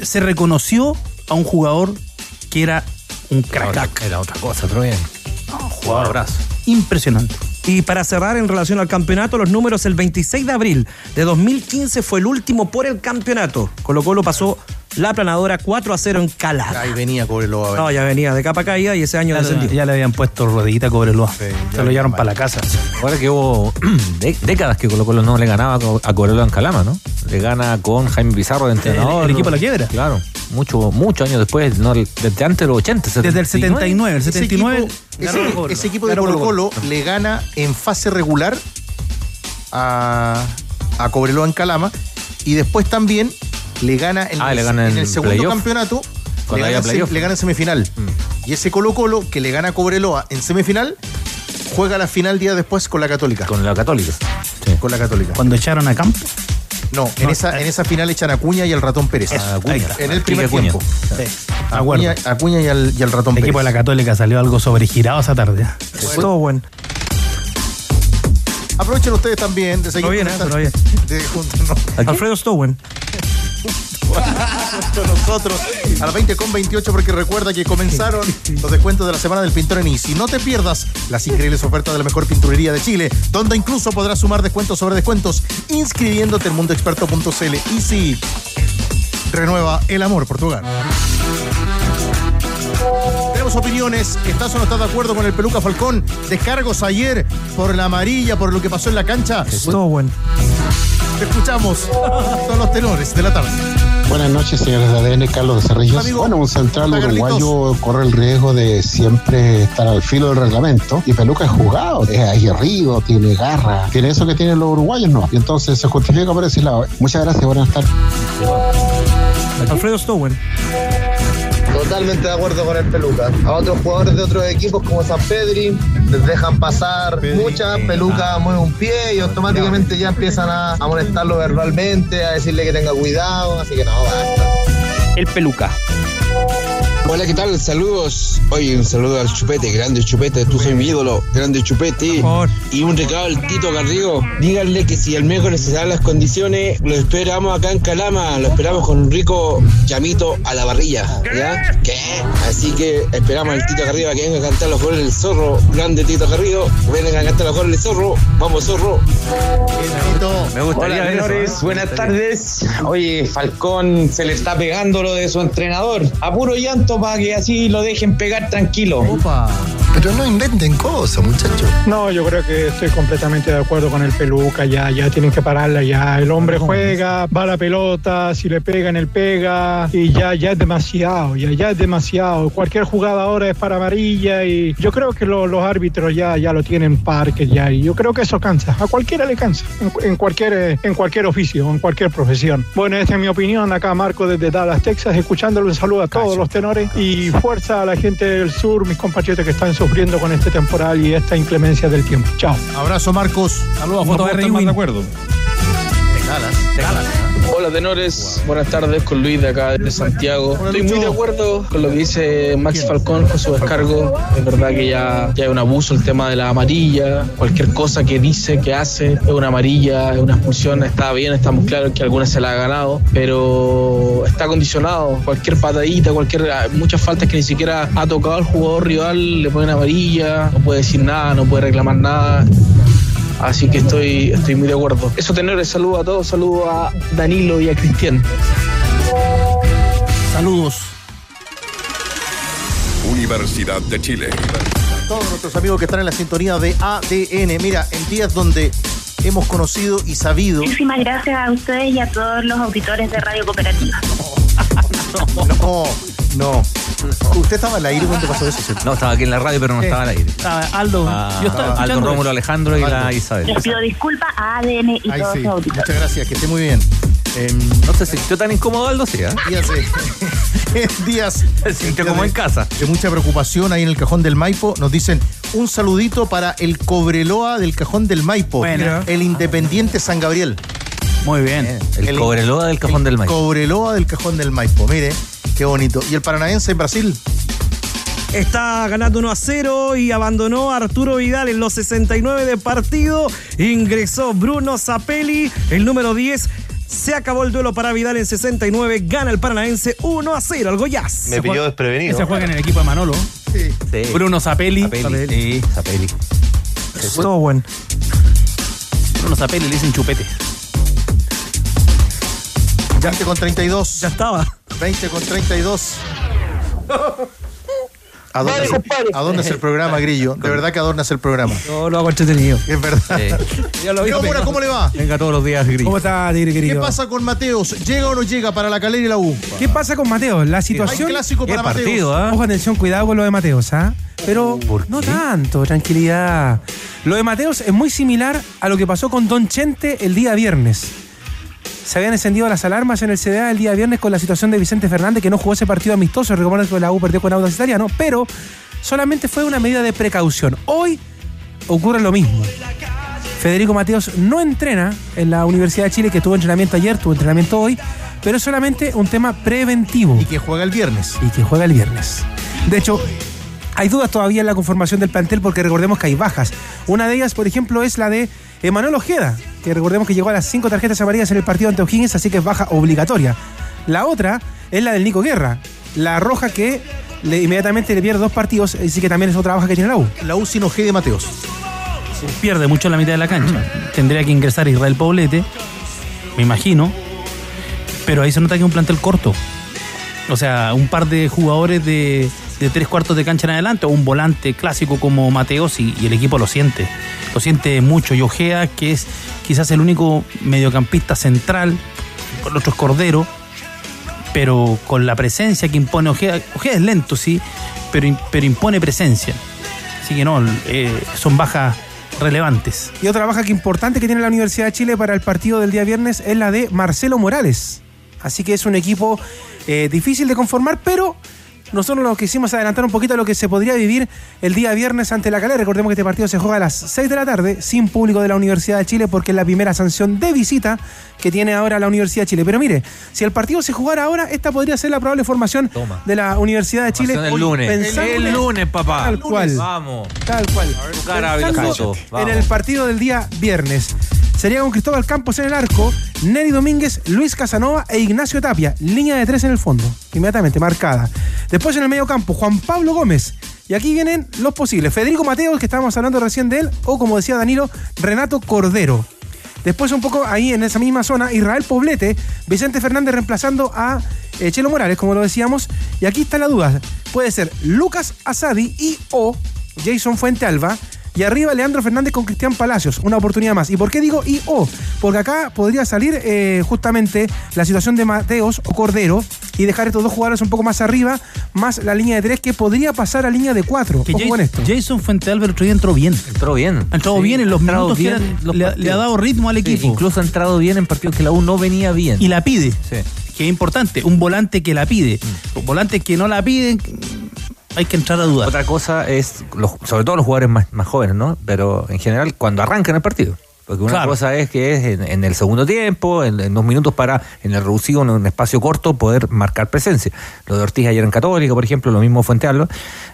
Speaker 7: Se reconoció a un jugador que era un crack.
Speaker 8: Era otra cosa, otro bien. Jugador brazo.
Speaker 7: Impresionante.
Speaker 12: Y para cerrar en relación al campeonato, los números, el 26 de abril de 2015 fue el último por el campeonato. Colo Colo pasó la planadora 4 a 0 en Calada.
Speaker 5: Ahí venía Cobreloa.
Speaker 12: No, ya venía de capa caída y ese año
Speaker 7: Ya,
Speaker 12: descendió.
Speaker 7: ya le habían puesto rodillita a Cobreloa.
Speaker 5: ya
Speaker 7: Se lo llevaron para la casa.
Speaker 8: Ahora que hubo de- décadas que Colo Colo no le ganaba a Co- a Cobreloa en Calama, ¿no? Le gana con Jaime Pizarro de entrenador.
Speaker 7: el equipo de la quiebra.
Speaker 8: Claro. Mucho, muchos años después, no, desde antes de los 80.
Speaker 7: Desde el 79, el
Speaker 5: Ese
Speaker 7: 79.
Speaker 5: equipo,
Speaker 7: ganó
Speaker 5: ese- ese equipo de
Speaker 7: Ganó
Speaker 5: Colo Colo le gana en fase regular a, a Cobreloa en Calama y después también le gana en,
Speaker 8: Ah,
Speaker 5: el,
Speaker 8: le gana
Speaker 5: en
Speaker 8: en
Speaker 5: el segundo
Speaker 8: playoff.
Speaker 5: campeonato. Le gana.
Speaker 8: Mm.
Speaker 5: le gana en semifinal. Y ese Colo Colo que le gana a Cobreloa en semifinal juega la final día después con la Católica.
Speaker 8: Con la Católica.
Speaker 5: Con la Católica.
Speaker 7: Cuando echaron a campo.
Speaker 5: No, en, esa, en esa final echan a Acuña y al ratón Pérez.
Speaker 8: A Acuña.
Speaker 5: En el primer
Speaker 8: Acuña.
Speaker 5: tiempo.
Speaker 7: Sí.
Speaker 5: A Acuña, Acuña y, al, y al ratón
Speaker 7: El
Speaker 5: Pérez.
Speaker 7: equipo de la Católica salió algo sobregirado esa tarde.
Speaker 12: Todo bueno.
Speaker 5: Aprovechen ustedes también de seguir
Speaker 12: ¿eh? bien.
Speaker 5: de juntarnos
Speaker 12: Alfredo Stowen.
Speaker 5: Con nosotros a las 20 con 28 porque recuerda que comenzaron los descuentos de la semana del pintor en Easy. No te pierdas las increíbles ofertas de la mejor pinturería de Chile, donde incluso podrás sumar descuentos sobre descuentos inscribiéndote en mundoexperto.cl. Easy renueva el amor por tu hogar. Tenemos opiniones. ¿Estás o no estás de acuerdo con el Peluca Falcón? Descargos ayer por la amarilla, por lo que pasó en la cancha.
Speaker 12: Todo bueno.
Speaker 5: Te escuchamos. Son los tenores de la tarde.
Speaker 9: Buenas noches, señores de ADN, Carlos de Cerrillos.
Speaker 5: Amigo,
Speaker 9: bueno, un central uruguayo corre el riesgo de siempre estar al filo del reglamento. Y Peluca es jugado, es aguerrido, tiene garra, tiene eso que tienen los uruguayos, ¿no? Y entonces se justifica por ese lado. Muchas gracias, buenas tardes.
Speaker 12: Alfredo Stowen.
Speaker 19: Totalmente de acuerdo con el Peluca. A otros jugadores de otros equipos como San Pedri les dejan pasar muchas, Peluca mueve un pie y automáticamente ya empiezan a, a molestarlo verbalmente, a decirle que tenga cuidado, así que no, basta.
Speaker 20: El peluca.
Speaker 21: Hola, ¿qué tal? Saludos. Oye, un saludo al Chupete, grande Chupete, tú soy mi ídolo, grande Chupete. Y un recado al Tito Garrigo. Díganle que si el miércoles se dan las condiciones, lo esperamos acá en Calama, lo esperamos con un rico llamito a la barrilla. ¿Ya? ¿Qué? Así que esperamos al Tito Garrido a que venga a cantar los goles del zorro. Grande Tito Garrido, venga a cantar los goles del zorro. Vamos, zorro.
Speaker 8: Me gustaría
Speaker 20: Hola,
Speaker 8: eso,
Speaker 20: menores.
Speaker 8: ¿eh?
Speaker 20: Buenas tardes. Oye, Falcón se le está pegando lo de su entrenador. A puro llanto para que así lo dejen pegar tranquilo.
Speaker 9: Pero no inventen cosas, muchachos.
Speaker 22: No, yo creo que estoy completamente de acuerdo con el peluca, ya, ya tienen que pararla, ya. El hombre juega, va a la pelota, si le pegan, él pega, y ya, ya es demasiado, ya, ya es demasiado. Cualquier jugada ahora es para amarilla y yo creo que lo- los árbitros ya, ya lo tienen parque ya, y yo creo que eso cansa, a cualquiera le cansa, en, cu- en cualquier, en cualquier oficio, en cualquier profesión. Bueno, esta es mi opinión, acá Marco desde Dallas, Texas, escuchándolo, un saludo a todos los tenores y fuerza a la gente del sur, mis compatriotas que están sufriendo con este temporal y esta inclemencia del tiempo. Chao.
Speaker 5: Abrazo, Marcos.
Speaker 12: Saludos,
Speaker 23: No
Speaker 12: foto
Speaker 23: puedo
Speaker 12: de
Speaker 23: acuerdo.
Speaker 13: Hola tenores, buenas tardes con Luis de acá de Santiago. Estoy muy de acuerdo con lo que dice Max Falcón con su descargo. Es verdad que ya, ya es un abuso el tema de la amarilla. Cualquier cosa que dice, que hace, es una amarilla, es una expulsión. Está bien, estamos claros que alguna se la ha ganado, pero está condicionado. Cualquier patadita, cualquier muchas faltas que ni siquiera ha tocado al jugador rival, le ponen amarilla, no puede decir nada, no puede reclamar nada. Así que estoy, estoy muy de acuerdo. Eso, tenores, saludo a todos, saludo a Danilo y a Cristian.
Speaker 5: Saludos.
Speaker 3: Universidad de Chile.
Speaker 5: todos nuestros amigos que están en la sintonía de ADN. Mira, en días donde hemos conocido y sabido.
Speaker 24: Muchísimas gracias a ustedes y a todos los auditores de Radio Cooperativa.
Speaker 5: No, no. ¿Usted estaba al aire cuando pasó eso? ¿cierto?
Speaker 8: No, estaba aquí en la radio, pero no estaba al aire.
Speaker 7: Estaba Aldo,
Speaker 8: Ah,
Speaker 7: yo estaba
Speaker 8: Aldo
Speaker 7: escuchando
Speaker 8: Rómulo,
Speaker 7: eso.
Speaker 8: Alejandro y la Isabel.
Speaker 24: Les pido disculpas a ADN y
Speaker 5: Ahí
Speaker 24: todos
Speaker 5: sí.
Speaker 24: auditores.
Speaker 5: Muchas gracias, que esté muy bien. Em,
Speaker 8: No se sintió tan incómodo Aldo, sí, ¿eh?
Speaker 5: días, días
Speaker 8: Se sintió como en casa.
Speaker 5: de mucha preocupación ahí en el cajón del Maipo. Nos dicen un saludito para el Cobreloa del cajón del Maipo,
Speaker 7: Bueno.
Speaker 5: el Independiente San Gabriel.
Speaker 7: Muy bien.
Speaker 8: El,
Speaker 5: El-
Speaker 8: Cobreloa del cajón del maíz.
Speaker 5: Cobreloa del cajón del Maipo, mire, qué bonito. ¿Y el Paranaense en Brasil?
Speaker 12: Está ganando 1 a 0 y abandonó a Arturo Vidal en los 69 de partido. Ingresó Bruno Zapelli, el número 10. Se acabó el duelo para Vidal en 69. Gana el Paranaense 1 a 0 al Goiás.
Speaker 25: Me pilló desprevenido.
Speaker 7: Ese juega en el equipo de Manolo.
Speaker 5: Sí.
Speaker 8: Sí.
Speaker 7: Bruno Zapelli.
Speaker 8: Zapelli. Sí, Zapelli.
Speaker 12: Todo bueno.
Speaker 7: Bruno Zapelli le dicen chupete.
Speaker 5: 20 con 32.
Speaker 12: Ya estaba.
Speaker 5: 20 con 32. Adornas, adornas el programa, Grillo. De verdad que adornas el programa.
Speaker 12: No, lo hago entretenido.
Speaker 5: Es verdad.
Speaker 7: Ya lo
Speaker 5: ¿Qué Mora, ¿Cómo le va?
Speaker 8: Venga todos los días, Gris.
Speaker 12: ¿Cómo está, Tigre
Speaker 5: ¿Qué
Speaker 12: querido?
Speaker 5: pasa con Mateos? ¿Llega o no llega para la calera y la U?
Speaker 26: ¿Qué pasa con Mateo? La
Speaker 5: Hay
Speaker 26: situación.
Speaker 5: clásico
Speaker 8: Qué
Speaker 5: para Mateos.
Speaker 8: partido, ¿ah?
Speaker 26: Ojo, atención, cuidado con lo de Mateos, ¿ah? Pero no tanto, tranquilidad. Lo de Mateos es muy similar a lo que pasó con Don Chente el día viernes. Se habían encendido las alarmas en el CDA el día viernes con la situación de Vicente Fernández, que no jugó ese partido amistoso. Recuerden que la U perdió con Audax Italiano, pero solamente fue una medida de precaución. Hoy ocurre lo mismo. Federico Mateos no entrena en la Universidad de Chile, que tuvo entrenamiento ayer, tuvo entrenamiento hoy, pero es solamente un tema preventivo.
Speaker 5: Y que juega el viernes.
Speaker 26: Y que juega el viernes. De hecho, hay dudas todavía en la conformación del plantel porque recordemos que hay bajas. Una de ellas, por ejemplo, es la de Emanuel Ojeda, que recordemos que llegó a las cinco tarjetas amarillas en el partido ante O'Higgins, así que es baja obligatoria. La otra es la del Nico Guerra, la roja que le, inmediatamente le pierde dos partidos, así que también es otra baja que tiene la U.
Speaker 5: La U sin Ojeda y Mateos.
Speaker 7: Pierde mucho en la mitad de la cancha. Tendría que ingresar Israel Poblete, me imagino, pero ahí se nota que es un plantel corto. O sea, un par de jugadores de, de tres cuartos de cancha en adelante, o un volante clásico como Mateos y, y el equipo lo siente. Lo siente mucho. Y Ojea, que es quizás el único mediocampista central, el otro es Cordero, pero con la presencia que impone Ojeda. Ojeda es lento, sí, pero, pero impone presencia. Así que no, eh, son bajas relevantes.
Speaker 26: Y otra baja que importante que tiene la Universidad de Chile para el partido del día viernes es la de Marcelo Morales. Así que es un equipo eh, difícil de conformar, pero nosotros lo quisimos adelantar un poquito a lo que se podría vivir el día viernes ante la Calera. Recordemos que este partido se juega a las 6 de la tarde, sin público de la Universidad de Chile, porque es la primera sanción de visita que tiene ahora la Universidad de Chile. Pero mire, si el partido se jugara ahora, esta podría ser la probable formación
Speaker 8: Toma.
Speaker 26: de la Universidad de Chile.
Speaker 8: el lunes.
Speaker 26: Pensando
Speaker 8: El lunes, papá.
Speaker 26: Tal cual.
Speaker 8: Vamos.
Speaker 26: Tal cual.
Speaker 8: Vilcacho.
Speaker 26: en el partido del día viernes. Sería con Cristóbal Campos en el arco, Neri Domínguez, Luis Casanova e Ignacio Tapia. Línea de tres en el fondo, inmediatamente marcada. Después en el medio campo, Juan Pablo Gómez. Y aquí vienen los posibles. Federico Mateos, que estábamos hablando recién de él, o como decía Danilo, Renato Cordero. Después un poco ahí en esa misma zona, Israel Poblete, Vicente Fernández reemplazando a eh, Chelo Morales, como lo decíamos. Y aquí está la duda. Puede ser Lucas Asadi y o Jason Fuente Alba. Y arriba Leandro Fernández con Cristian Palacios. Una oportunidad más. ¿Y por qué digo y o? Porque acá podría salir eh, justamente la situación de Mateos o Cordero y dejar estos dos jugadores un poco más arriba, más la línea de tres que podría pasar a línea de cuatro.
Speaker 7: Que
Speaker 26: Ojo con
Speaker 7: Jason,
Speaker 26: esto.
Speaker 7: Jason Fuentealba el otro día entró bien.
Speaker 8: Entró bien.
Speaker 7: Ha entrado
Speaker 8: Sí,
Speaker 7: bien en los minutos que
Speaker 8: bien
Speaker 7: eran-
Speaker 8: los
Speaker 7: le, ha-
Speaker 8: partidos.
Speaker 7: le ha dado ritmo al
Speaker 8: Sí,
Speaker 7: equipo.
Speaker 8: incluso ha entrado bien en partidos que la U no venía bien.
Speaker 7: y la pide.
Speaker 8: Sí.
Speaker 7: Que es importante. Un volante que la pide.
Speaker 8: Mm.
Speaker 7: Un volante que no la piden, hay que entrar a dudar.
Speaker 8: Otra cosa es, los- sobre todo los jugadores más, más jóvenes, ¿no? Pero en general, cuando arrancan el partido. Porque una
Speaker 7: Claro.
Speaker 8: cosa es que es en, en el segundo tiempo, en, en dos minutos para, en el reducido, en un espacio corto, poder marcar presencia. Lo de Ortiz ayer en Católica, por ejemplo, lo mismo Fuente Alba,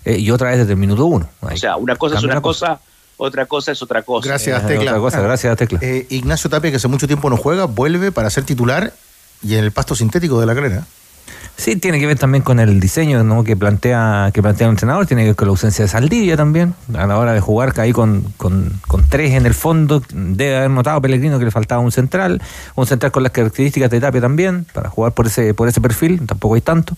Speaker 8: eh, y otra vez desde el minuto uno. Ahí.
Speaker 27: O sea, una cosa es una cosa, otra cosa es otra cosa.
Speaker 5: Gracias,
Speaker 8: Eh,
Speaker 5: Tecla.
Speaker 8: Otra cosa, gracias, Tecla.
Speaker 5: Eh, Ignacio Tapia, que hace mucho tiempo no juega, vuelve para ser titular y en el pasto sintético de la calera.
Speaker 8: Sí, tiene que ver también con el diseño ¿no? que plantea que plantea el entrenador, tiene que ver con la ausencia de Saldivia también, a la hora de jugar ahí con, con, con tres en el fondo, debe haber notado Pellegrino que le faltaba un central, un central con las características de Tapia también, para jugar por ese, por ese perfil, tampoco hay tanto.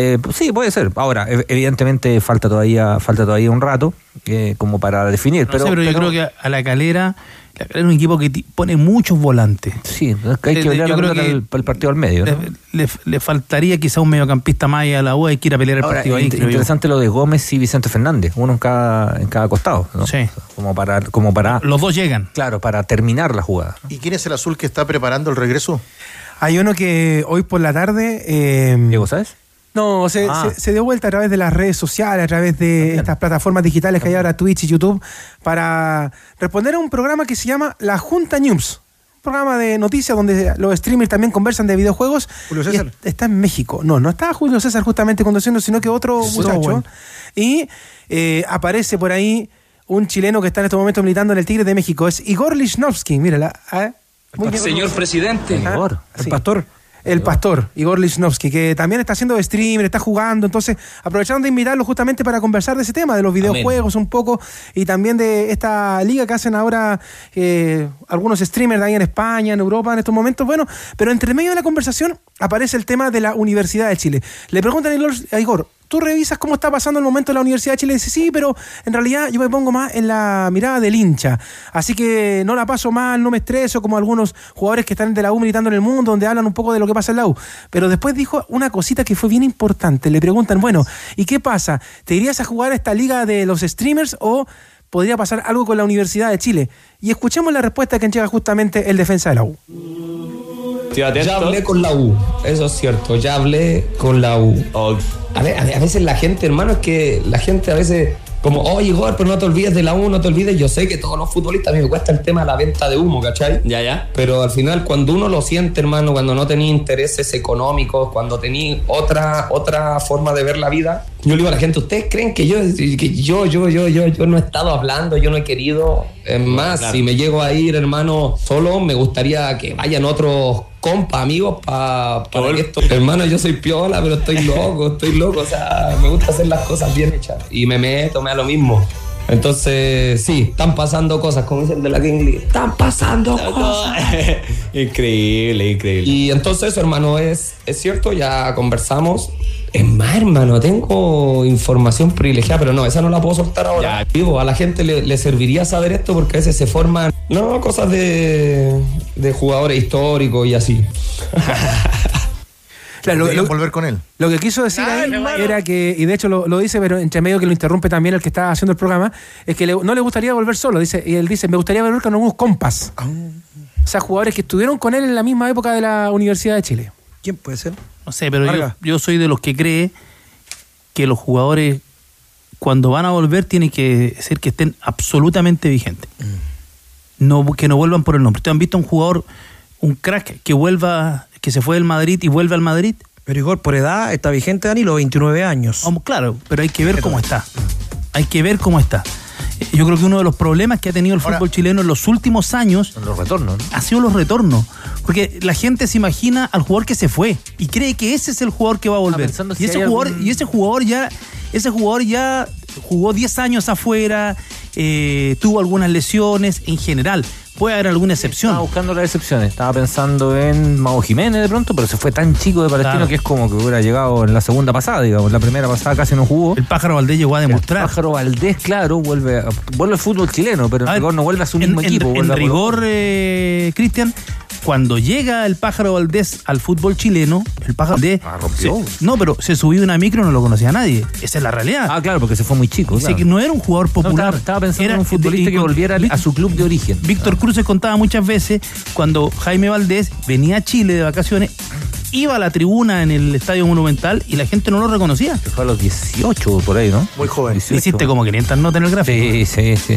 Speaker 8: Eh, pues sí, puede ser. Ahora, ev- evidentemente falta todavía, falta todavía un rato eh, como para definir.
Speaker 7: No
Speaker 8: pero,
Speaker 7: sé, pero yo
Speaker 8: pero-
Speaker 7: creo que a la calera, la calera es un equipo que pone muchos volantes.
Speaker 8: Sí, es que hay que
Speaker 7: le-
Speaker 8: pelear al partido al medio. ¿no?
Speaker 7: Le, faltaría quizá un mediocampista más a la U, hay que ir a pelear el
Speaker 8: Ahora,
Speaker 7: partido ahí. yo.
Speaker 8: interesante lo de Gómez y Vicente Fernández, uno en cada, en cada costado. ¿no?
Speaker 7: Sí.
Speaker 8: Como para, como para.
Speaker 7: Los dos llegan.
Speaker 8: Claro, para terminar la jugada.
Speaker 5: ¿Y quién es el azul que está preparando el regreso?
Speaker 26: Hay uno que hoy por la tarde. eh,
Speaker 8: Diego, ¿sabes?
Speaker 26: No, se,
Speaker 8: Ah.
Speaker 26: se- se dio vuelta a través de las redes sociales, a través de estas plataformas digitales que hay ahora, Twitch y YouTube, para responder a un programa que se llama La Junta News. Un programa de noticias donde los streamers también conversan de videojuegos.
Speaker 5: Julio
Speaker 26: Y
Speaker 5: César.
Speaker 26: es- está en México. No, no está Julio César justamente conduciendo, sino que otro
Speaker 5: Sí,
Speaker 26: muchacho.
Speaker 5: bueno.
Speaker 26: Y eh, aparece por ahí un chileno que está en estos momentos militando en el Tigre de México. Es Igor Lichnowsky. Mírala. ¿eh? Muy bien.
Speaker 28: Señor presidente.
Speaker 26: Ah,
Speaker 8: Igor.
Speaker 26: el pastor. El pastor, Igor Lichnowsky, que también está haciendo streamer, está jugando. Entonces, aprovecharon de invitarlo justamente para conversar de ese tema, de los videojuegos un poco, y también de esta liga que hacen ahora eh, algunos streamers de ahí en España, en Europa en estos momentos. Bueno, pero entre medio de la conversación aparece el tema de la Universidad de Chile. Le preguntan a Igor, a Igor, ¿tú revisas cómo está pasando el momento en la Universidad de Chile? Y dice, sí, pero en realidad yo me pongo más en la mirada del hincha. Así que no la paso mal, no me estreso como algunos jugadores que están de la U militando en el mundo, donde hablan un poco de lo que pasa en la U. Pero después dijo una cosita que fue bien importante. Le preguntan, bueno, ¿y qué pasa? ¿Te irías a jugar a esta liga de los streamers o podría pasar algo con la Universidad de Chile? Y escuchemos la respuesta que entrega justamente el defensa de la U.
Speaker 28: Ya hablé con la U, eso es cierto, ya hablé con la U. A, ve- a ve- a veces la gente, hermano, es que la gente a veces como, oye, Igor, pero no te olvides de la U, no te olvides. Yo sé que todos los futbolistas, a mí me cuesta el tema de la venta de humo, ¿cachai?
Speaker 29: Ya, ya.
Speaker 28: Pero al final, cuando uno lo siente, hermano, cuando no tenía intereses económicos, cuando tenía otra, otra forma de ver la vida, yo le digo a la gente, ¿ustedes creen que yo, que yo, yo, yo, yo, yo no he estado hablando, yo no he querido? Es más,
Speaker 29: Claro.
Speaker 28: si me llego a ir, hermano, solo, me gustaría que vayan otros compa, amigos, pa, para que esto... Hermano, yo soy piola, pero estoy loco, estoy loco, o sea, me gusta hacer las cosas bien hechas. Y me meto, me da lo mismo. Entonces, sí, están pasando cosas, como dicen de la King League. Están pasando cosas.
Speaker 29: increíble, increíble.
Speaker 28: Y entonces hermano, es, es cierto, ya conversamos. Es más, hermano, tengo información privilegiada, pero no, esa no la puedo soltar ahora. Digo, a la gente le, le serviría saber esto porque a veces se forman, no, cosas de, de jugadores históricos y así.
Speaker 5: Claro, lo- lo- volver con él.
Speaker 26: Lo que quiso decir ahí era que, y de hecho lo, lo dice, pero entre medio que lo interrumpe también el que está haciendo el programa, es que le- no le gustaría volver solo. Dice, y él dice, me gustaría volver con algunos compas. O sea, jugadores que estuvieron con él en la misma época de la Universidad de Chile.
Speaker 12: ¿Quién puede ser?
Speaker 7: No sé, pero yo, soy de los que cree que los jugadores, cuando van a volver, tienen que ser que estén absolutamente vigentes. No, que no vuelvan por el nombre. ¿Ustedes han visto un jugador, un crack, que vuelva, que se fue del Madrid y vuelve al Madrid?
Speaker 12: Pero Igor, por edad, está vigente Danilo, 29 años.
Speaker 7: Vamos, claro, pero hay que ver cómo está. Hay que ver cómo está. Yo creo que uno de los problemas que ha tenido el fútbol chileno en los últimos años
Speaker 8: Los retornos, ¿no?
Speaker 7: ha sido los retornos. Porque la gente se imagina al jugador que se fue y cree que ese es el jugador que va a volver.
Speaker 8: pensando
Speaker 7: Y
Speaker 8: si
Speaker 7: ese jugador,
Speaker 8: algún-
Speaker 7: y ese jugador ya, ese jugador ya jugó 10 años afuera, eh, tuvo algunas lesiones en general. Puede haber alguna excepción.
Speaker 8: Estaba buscando las excepciones. Estaba pensando en Mago Jiménez de pronto, pero se fue tan chico de Palestino
Speaker 7: Claro.
Speaker 8: que es como que hubiera llegado en la segunda pasada, digamos. La primera pasada casi no jugó.
Speaker 7: El pájaro Valdés llegó a demostrar.
Speaker 8: El pájaro Valdés, claro, vuelve, a- vuelve al fútbol chileno, pero en rigor no vuelve a su mismo
Speaker 7: en-
Speaker 8: equipo.
Speaker 7: en rigor, eh, Cristian, cuando llega el pájaro Valdés al fútbol chileno, el pájaro Valdés.
Speaker 8: Ah, rompió.
Speaker 7: se- no, pero se subió a una micro y no lo conocía nadie. Esa es la realidad.
Speaker 8: Ah, claro, porque se fue muy chico. Claro.
Speaker 7: que no era un jugador
Speaker 8: No,
Speaker 7: popular.
Speaker 8: estaba, estaba pensando
Speaker 7: Era-
Speaker 8: en un futbolista que volviera a su club de origen.
Speaker 7: Víctor Cruz se contaba muchas veces cuando Jaime Valdés venía a Chile de vacaciones, iba a la tribuna en el Estadio Monumental y la gente no lo reconocía.
Speaker 8: Fue a los 18 por ahí, ¿no?
Speaker 5: Muy joven.
Speaker 8: 18.
Speaker 7: Hiciste como 500 notas en el gráfico.
Speaker 8: Sí, sí, sí.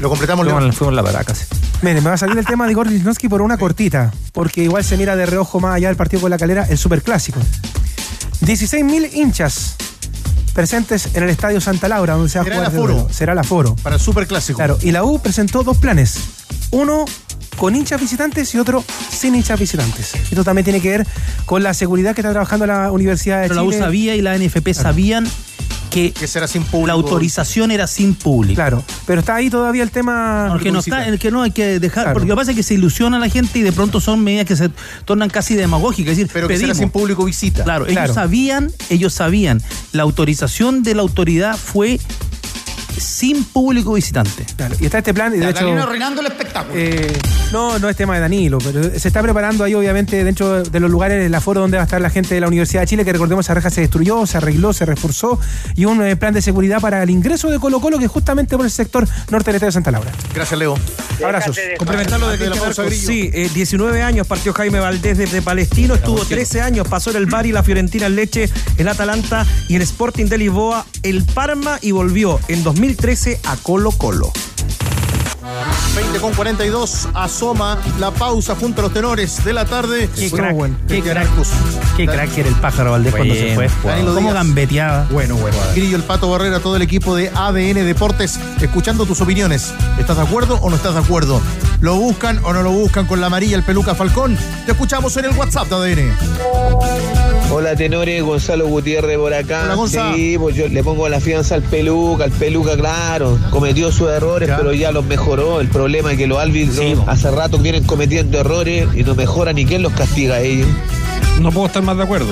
Speaker 5: Lo completamos,
Speaker 8: Fuimos, fuimos la paraca, sí.
Speaker 26: Miren, me va a salir el tema de Igor Lichnowsky por una cortita, porque igual se mira de reojo más allá del partido con la calera, el superclásico. 16.000 hinchas presentes en el Estadio Santa Laura, donde se va a
Speaker 5: Será
Speaker 26: jugar
Speaker 5: el
Speaker 26: de
Speaker 5: aforo.
Speaker 26: Será el aforo.
Speaker 5: Para el Super Clásico.
Speaker 26: Claro, y la U presentó dos planes. Uno con hinchas visitantes y otro sin hinchas visitantes. Esto también tiene que ver con la seguridad que está trabajando la Universidad de
Speaker 7: Pero la U sabía y la NFP sabían que,
Speaker 5: Que será sin público.
Speaker 7: la autorización era sin público.
Speaker 26: Claro, pero está ahí todavía el tema.
Speaker 7: No, el que no está, el que no hay que dejar,
Speaker 26: Claro.
Speaker 7: porque lo que pasa es que se ilusiona a la gente y de pronto son medidas que se tornan casi demagógicas. Es decir,
Speaker 5: Pero que será
Speaker 7: pedimos.
Speaker 5: sin público visita.
Speaker 7: Claro,
Speaker 26: Claro.
Speaker 7: ellos sabían, ellos sabían. La autorización de la autoridad fue sin público visitante.
Speaker 26: Claro, y está este plan, y de hecho.
Speaker 5: arruinando el espectáculo.
Speaker 26: eh, no, no es tema de Danilo, pero se está preparando ahí, obviamente, dentro de los lugares, el aforo donde va a estar la gente de la Universidad de Chile, que recordemos, esa reja se destruyó, se arregló, se reforzó, y un eh, plan de seguridad para el ingreso de Colo Colo, que es justamente por el sector norte del Estadio de Santa Laura.
Speaker 5: Gracias, Leo.
Speaker 26: Abrazos.
Speaker 12: Complementarlo de
Speaker 5: de la pausa. Grillo.
Speaker 12: Sí, eh, 19 años partió Jaime Valdés desde Palestino, estuvo 13 años, pasó en el Bari, la Fiorentina, el Leche, el Atalanta y el Sporting de Lisboa, el Parma y volvió en 2013 a Colo Colo.
Speaker 5: 20 con 42. Asoma la pausa junto a los tenores de la tarde.
Speaker 7: Qué crack,
Speaker 5: buen.
Speaker 7: qué crack. Qué crack era el pájaro Valdés cuando se fue.
Speaker 5: Danilo
Speaker 7: Cómo gambeteaba.
Speaker 5: Bueno, bueno. Grillo, el Pato Barrera, todo el equipo de ADN Deportes, escuchando tus opiniones. ¿Estás de acuerdo o no estás de acuerdo? ¿Lo buscan o no lo buscan con la amarilla el peluca Falcón? Te escuchamos en el WhatsApp de ADN.
Speaker 21: Hola tenores, Gonzalo Gutiérrez por acá.
Speaker 5: Hola, Gonza.
Speaker 21: Sí, pues yo le pongo la fianza al peluca, al peluca, claro, cometió sus errores,
Speaker 5: Ya.
Speaker 21: pero ya los mejoró. El problema es que los árbitros hace rato vienen cometiendo errores y no mejoran y quién los castiga a ellos.
Speaker 11: No puedo estar más de acuerdo.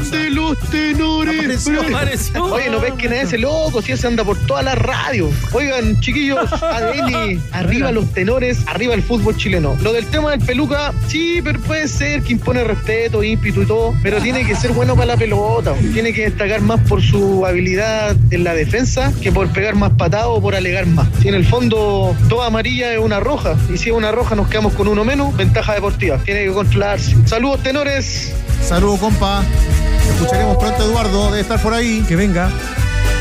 Speaker 30: Grande los tenores.
Speaker 5: Apareció.
Speaker 30: Oye, ¿no ves quién es ese loco? Si ese anda por toda la radio. Oigan, chiquillos, ADN, arriba los tenores, arriba el fútbol chileno. Lo del tema del peluca, sí, pero puede ser que impone respeto, ímpetu y todo, pero tiene que ser bueno para la pelota. Tiene que destacar más por su habilidad en la defensa que por pegar más patado o por alegar más. Si en el fondo toda amarilla es una roja, y si es una roja nos quedamos con uno menos, ventaja deportiva. Tiene que controlarse. Saludos, tenores.
Speaker 5: Saludos, compa. Escucharemos pronto a Eduardo, debe estar por ahí.
Speaker 12: Que venga.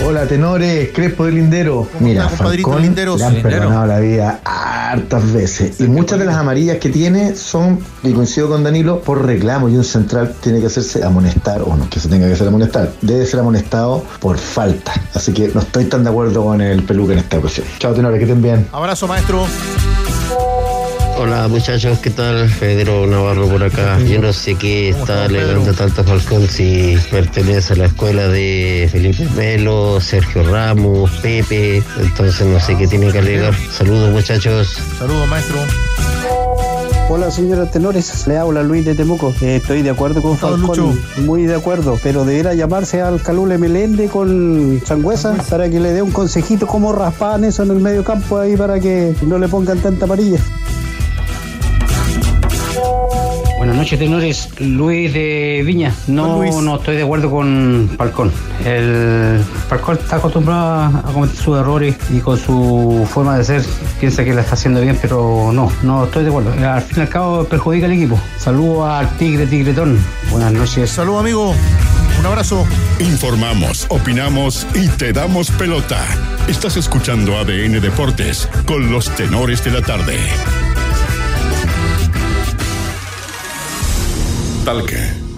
Speaker 18: Hola, tenores, Crespo del Lindero. Mira, Falcón
Speaker 5: Linderos?
Speaker 18: le han
Speaker 5: Lindero.
Speaker 18: perdonado la vida hartas veces. Y muchas de las amarillas que tiene son, y coincido con Danilo, por reclamo. Y un central tiene que hacerse amonestar, o no que se tenga que hacer amonestar, debe ser amonestado por falta. Así que no estoy tan de acuerdo con el peluca en esta ocasión. Chao, tenores, que estén bien.
Speaker 5: Abrazo, maestro.
Speaker 31: Hola muchachos, ¿qué tal? Pedro Navarro por acá. Yo no sé qué está alegando tanto Falcón si pertenece a la escuela de Felipe Melo, Sergio Ramos, Pepe, entonces no sé qué tiene que alegar. Saludos muchachos.
Speaker 5: Saludos, maestro.
Speaker 32: Hola señora Tenores, le habla Luis de Temuco. Eh, estoy de acuerdo con Falcón, muy de acuerdo, pero debiera llamarse al Calule Melende con Sangüesa para que le dé un consejito cómo raspaban eso en el medio campo ahí para que no le pongan tanta amarilla.
Speaker 33: Noches, tenores. Luis de Viña. No, no estoy de acuerdo con Falcón. El Falcón está acostumbrado a cometer sus errores y con su forma de ser piensa que la está haciendo bien, pero no, no estoy de acuerdo. Al fin y al cabo perjudica al equipo. Saludos al Tigre Tigretón. Buenas noches.
Speaker 5: Saludos, amigo. Un abrazo.
Speaker 3: Informamos, opinamos y te damos pelota. Estás escuchando ADN Deportes con los tenores de la tarde. Talque.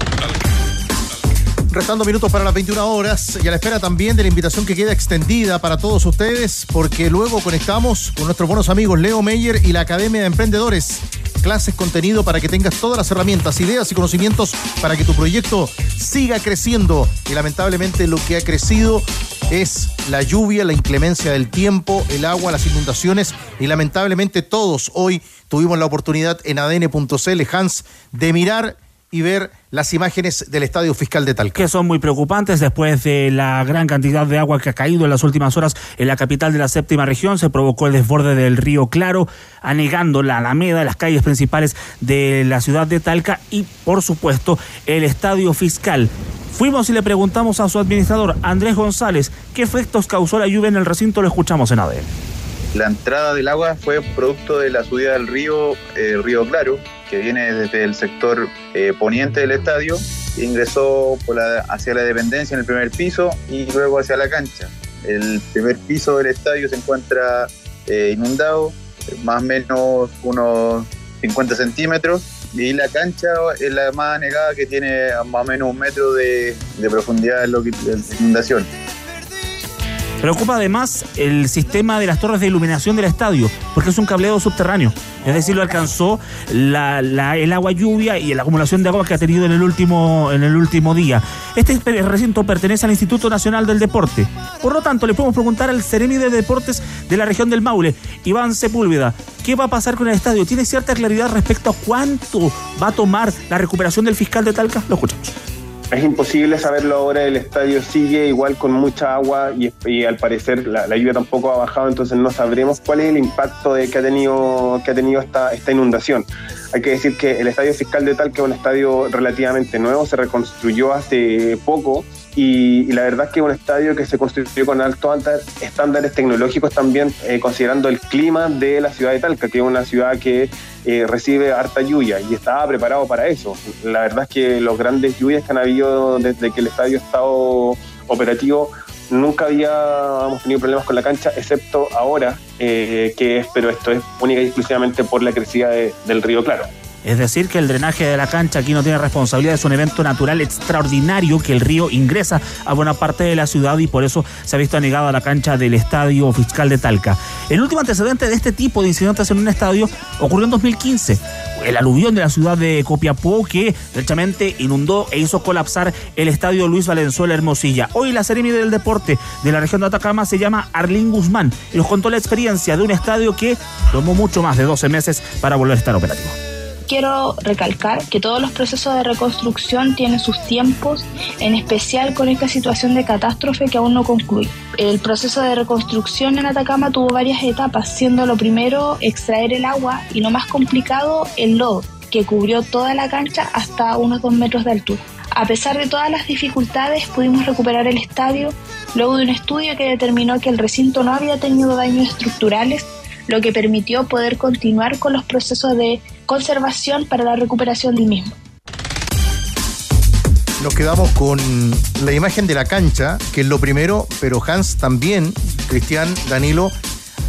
Speaker 5: Restando minutos para las 21 horas y a la espera también de la invitación que queda extendida para todos ustedes, porque luego conectamos con nuestros buenos amigos Leo Meyer y la Academia de Emprendedores. Clases, contenido para que tengas todas las herramientas, ideas y conocimientos para que tu proyecto siga creciendo. Y lamentablemente lo que ha crecido es la lluvia, la inclemencia del tiempo, el agua, las inundaciones y lamentablemente todos hoy tuvimos la oportunidad en adn.cl, Hans, de mirar y ver las imágenes del Estadio Fiscal de Talca.
Speaker 34: que son muy preocupantes después de la gran cantidad de agua que ha caído en las últimas horas en la capital de la séptima región. Se provocó el desborde del río Claro, anegando la Alameda, las calles principales de la ciudad de Talca y, por supuesto, el Estadio Fiscal. Fuimos y le preguntamos a su administrador, Andrés González, qué efectos causó la lluvia en el recinto. Lo escuchamos en ADN.
Speaker 19: La entrada del agua fue producto de la subida del río, eh, río Claro, que viene desde el sector eh, poniente del estadio, ingresó hacia la dependencia en el primer piso y luego hacia la cancha. El primer piso del estadio se encuentra eh, inundado, más o menos unos 50 centímetros, y la cancha es la más anegada que tiene más o menos un metro de, de profundidad en lo que- de inundación.
Speaker 34: Preocupa además el sistema de las torres de iluminación del estadio, porque es un cableado subterráneo. Es decir, lo alcanzó la- la- el agua lluvia y la acumulación de agua que ha tenido en el último, en el último día. Este recinto pertenece al Instituto Nacional del Deporte. Por lo tanto, le podemos preguntar al Ceremi de Deportes de la región del Maule, Iván Sepúlveda, ¿qué va a pasar con el estadio? ¿Tiene cierta claridad respecto a cuánto va a tomar la recuperación del fiscal de Talca? Lo escuchamos.
Speaker 35: Es imposible saberlo ahora, el estadio sigue igual con mucha agua y, al parecer la, la lluvia tampoco ha bajado, entonces no sabremos cuál es el impacto de, que ha tenido, que ha tenido esta, esta inundación. Hay que decir que el estadio fiscal de Talca es un estadio relativamente nuevo, se reconstruyó hace poco y, la verdad es que es un estadio que se construyó con altos estándares tecnológicos también, eh, considerando el clima de la ciudad de Talca, que es una ciudad que eh, recibe harta lluvia y estaba preparado para eso. La verdad es que los grandes lluvias que han habido desde que el estadio ha estado operativo, nunca habíamos tenido problemas con la cancha, excepto ahora, eh, que es, pero esto es única y exclusivamente por la crecida de- del río Claro.
Speaker 34: Es decir, que el drenaje de la cancha aquí no tiene responsabilidad, es un evento natural extraordinario que el río ingresa a buena parte de la ciudad y por eso se ha visto anegada la cancha del Estadio Fiscal de Talca. El último antecedente de este tipo de incidentes en un estadio ocurrió en 2015. El aluvión de la ciudad de Copiapó que derechamente inundó e hizo colapsar el estadio Luis Valenzuela Hermosilla. Hoy la serie del deporte de la región de Atacama se llama Arlín Guzmán y nos contó la experiencia de un estadio que tomó mucho más de 12 meses para volver a estar operativo.
Speaker 36: Quiero recalcar que todos los procesos de reconstrucción tienen sus tiempos, en especial con esta situación de catástrofe que aún no concluye. El proceso de reconstrucción en Atacama tuvo varias etapas, siendo lo primero extraer el agua y lo más complicado el lodo, que cubrió toda la cancha hasta unos dos metros de altura. A pesar de todas las dificultades, pudimos recuperar el estadio luego de un estudio que determinó que el recinto no había tenido daños estructurales lo que permitió poder continuar con los procesos de conservación para la recuperación del mismo.
Speaker 5: nos quedamos con la imagen de la cancha, que es lo primero, pero Hans también, Cristian, Danilo,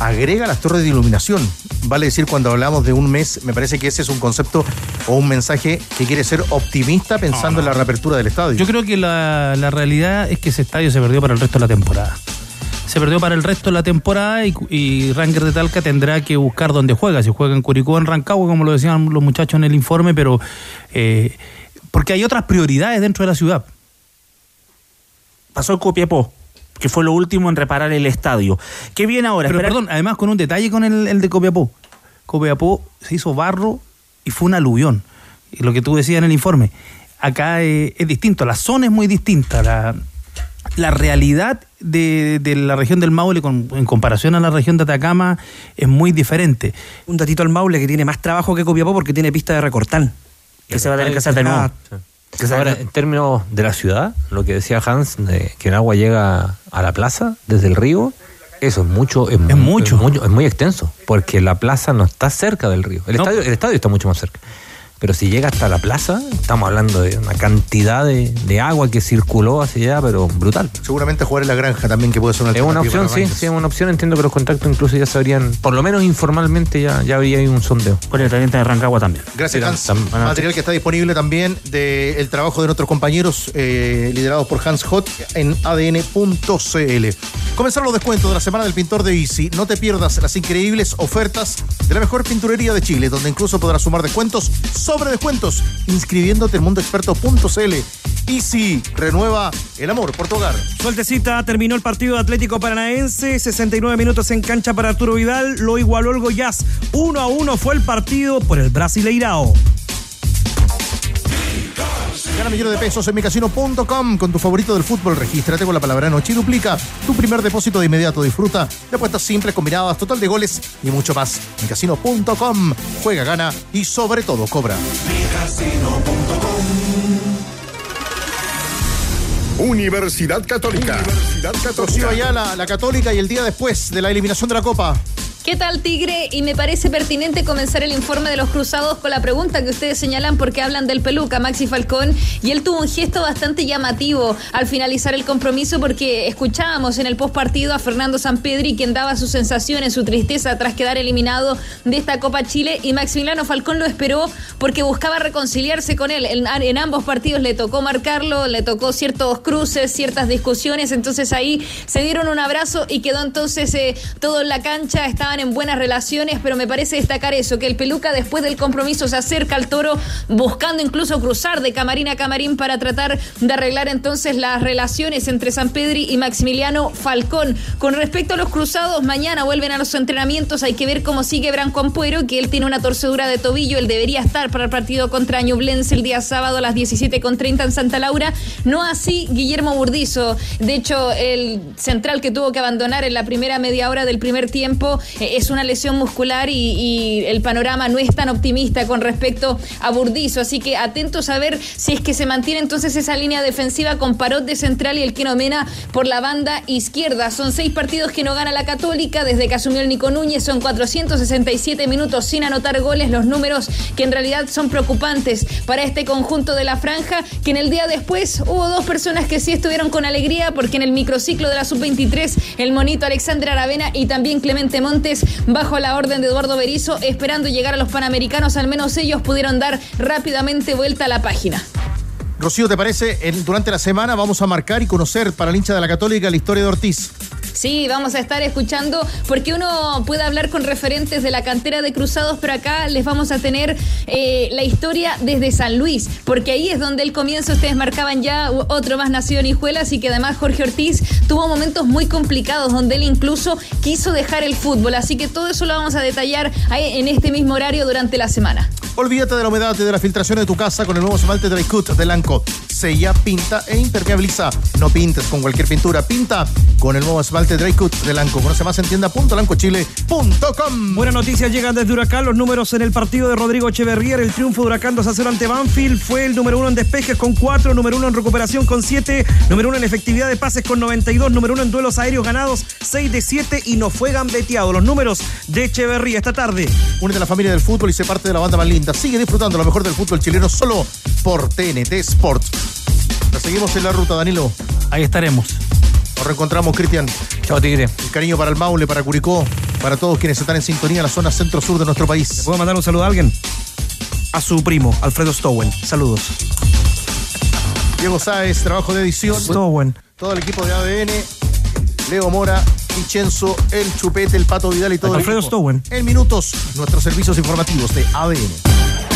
Speaker 5: agrega las torres de iluminación. Vale decir, cuando hablamos de un mes, me parece que ese es un concepto o un mensaje que quiere ser optimista pensando en la reapertura del estadio.
Speaker 7: Yo creo que la, la realidad es que ese estadio se perdió para el resto de la temporada se perdió para el resto de la temporada y, y Ranger de Talca tendrá que buscar dónde juega, si juega en Curicó en Rancagua, como lo decían los muchachos en el informe, pero eh, porque hay otras prioridades dentro de la ciudad.
Speaker 34: Pasó el Copiapó, que fue lo último en reparar el estadio. ¿Qué viene ahora?
Speaker 7: Pero perdón, además con un detalle con el, el de Copiapó. Copiapó se hizo barro y fue un aluvión. Y lo que tú decías en el informe. Acá eh, es distinto, la zona es muy distinta. La, la realidad de, de, la región del Maule con, en comparación a la región de Atacama es muy diferente.
Speaker 12: Un datito al Maule que tiene más trabajo que Copiapó porque tiene pista de recortar.
Speaker 34: Que se va a tener que hacer de nuevo.
Speaker 8: Ahora, en términos de la ciudad, lo que decía Hans, de que el agua llega a la plaza desde el río, eso es mucho, es,
Speaker 7: es mucho.
Speaker 8: Es, mucho, es muy extenso, porque la plaza no está cerca del río. El,
Speaker 7: No.
Speaker 8: estadio, el estadio está mucho más cerca. Pero si llega hasta la plaza, estamos hablando de una cantidad de, de agua que circuló hacia allá, pero brutal.
Speaker 5: Seguramente jugar en la granja también, que puede ser una
Speaker 8: Es una opción, sí, sí, es una opción. Entiendo que los contactos incluso ya sabrían, por lo menos informalmente ya, ya habría ahí un sondeo.
Speaker 34: Con el teniente de Rancagua también.
Speaker 5: Gracias, Hans.
Speaker 8: Tam- tam-
Speaker 5: Material que está disponible también del trabajo de nuestros compañeros eh, liderados por Hans Hot en adn.cl. Comenzaron los descuentos de la semana del pintor de Easy. No te pierdas las increíbles ofertas de la mejor pinturería de Chile, donde incluso podrás sumar descuentos sobre descuentos, inscribiéndote en mundoexperto.cl. Easy, renueva el amor por tu hogar.
Speaker 12: Sueltecita, terminó el partido Atlético Paranaense, 69 minutos en cancha para Arturo Vidal, lo igualó el Goiás. 1 a 1 fue el partido por el Brasileirao.
Speaker 5: Gana millones de pesos en micasino.com con tu favorito del fútbol. Regístrate con la palabra noche y duplica tu primer depósito de inmediato. Disfruta de apuestas simples, combinadas, total de goles y mucho más. Micasino.com. Juega, gana y sobre todo cobra.
Speaker 3: Universidad Católica. Universidad
Speaker 5: Rocío
Speaker 3: Católica.
Speaker 5: Ayala, la Católica y el día después de la eliminación de la Copa.
Speaker 37: ¿Qué tal, Tigre? Y me parece pertinente comenzar el informe de los cruzados con la pregunta que ustedes señalan porque hablan del peluca, Maxi Falcón, y él tuvo un gesto bastante llamativo al finalizar el compromiso porque escuchábamos en el postpartido a Fernando Sampedri quien daba sus sensaciones, su tristeza tras quedar eliminado de esta Copa Chile y Maximiliano Falcón lo esperó porque buscaba reconciliarse con él. En, en ambos partidos le tocó marcarlo, le tocó ciertos cruces, ciertas discusiones, entonces ahí se dieron un abrazo y quedó entonces eh, todo en la cancha, en buenas relaciones, pero me parece destacar eso, que el peluca después del compromiso se acerca al toro buscando incluso cruzar de camarín a camarín para tratar de arreglar entonces las relaciones entre San Pedri y Maximiliano Falcón. Con respecto a los cruzados, mañana vuelven a los entrenamientos, hay que ver cómo sigue Branco Ampuero, que él tiene una torcedura de tobillo, él debería estar para el partido contra Ñublense el día sábado a las 17.30 en Santa Laura, no así Guillermo Burdizo, de hecho el central que tuvo que abandonar en la primera media hora del primer tiempo es una lesión muscular y, el panorama no es tan optimista con respecto a Burdizo, así que atentos a ver si es que se mantiene entonces esa línea defensiva con Parot de central y el Kino Mena por la banda izquierda. Son seis partidos que no gana la Católica. Desde que asumió el Nico Núñez, son 467 minutos sin anotar goles, los números que en realidad son preocupantes para este conjunto de la franja, que en el día después hubo dos personas que sí estuvieron con alegría porque en el microciclo de la sub-23 el monito Alexander Aravena y también Clemente Bajo la orden de Eduardo Berizo esperando llegar a los Panamericanos, al menos ellos pudieron dar rápidamente vuelta a la página.
Speaker 5: Rocío, ¿te parece? Durante la semana vamos a marcar y conocer para el hincha de la Católica la historia de Ortiz.
Speaker 37: Sí, vamos a estar escuchando porque uno puede hablar con referentes de la cantera de Cruzados, pero acá les vamos a tener eh, la historia desde San Luis, porque ahí es donde el comienzo, ustedes marcaban ya otro más nacido en Hijuelas y que además Jorge Ortiz tuvo momentos muy complicados donde él incluso quiso dejar el fútbol, así que todo eso lo vamos a detallar en este mismo horario durante la semana.
Speaker 5: Olvídate de la humedad y de la filtración de tu casa con el nuevo esmalte Dry Cut de Lanco. Sella, pinta e impermeabiliza. No pintes con cualquier pintura, pinta con el nuevo esmalte Dry Cut de Lanco. Conoce más en tienda.lancochile.com.
Speaker 12: Buenas noticias llegan desde Huracán. Los números en el partido de Rodrigo Echeverría. El triunfo de Huracán 2 a 0 ante Banfield. Fue el número uno en despejes con 4, número uno en recuperación con 7, número uno en efectividad de pases con 92, número uno en duelos aéreos ganados 6 de 7 y no fue gambeteado. Los números de Echeverría esta tarde.
Speaker 5: Únete a la familia del fútbol y sé parte de la banda más linda. Sigue disfrutando lo mejor del fútbol chileno solo por TNT Sports. Seguimos en la ruta, Danilo.
Speaker 7: Ahí estaremos.
Speaker 5: Nos reencontramos, Cristian.
Speaker 8: Chao, Tigre.
Speaker 5: El cariño para el Maule, para Curicó, para todos quienes están en sintonía en la zona centro-sur de nuestro país.
Speaker 12: ¿Puedo mandar un saludo a alguien? A su primo, Alfredo Stowen. Saludos.
Speaker 5: Diego Sáez, trabajo de edición.
Speaker 12: Stowen.
Speaker 5: Todo el equipo de ADN. Leo Mora, Vincenzo, El Chupete, El Pato Vidal y todo
Speaker 12: Alfredo
Speaker 5: el equipo.
Speaker 12: Stowen.
Speaker 5: En minutos, nuestros servicios informativos de ADN.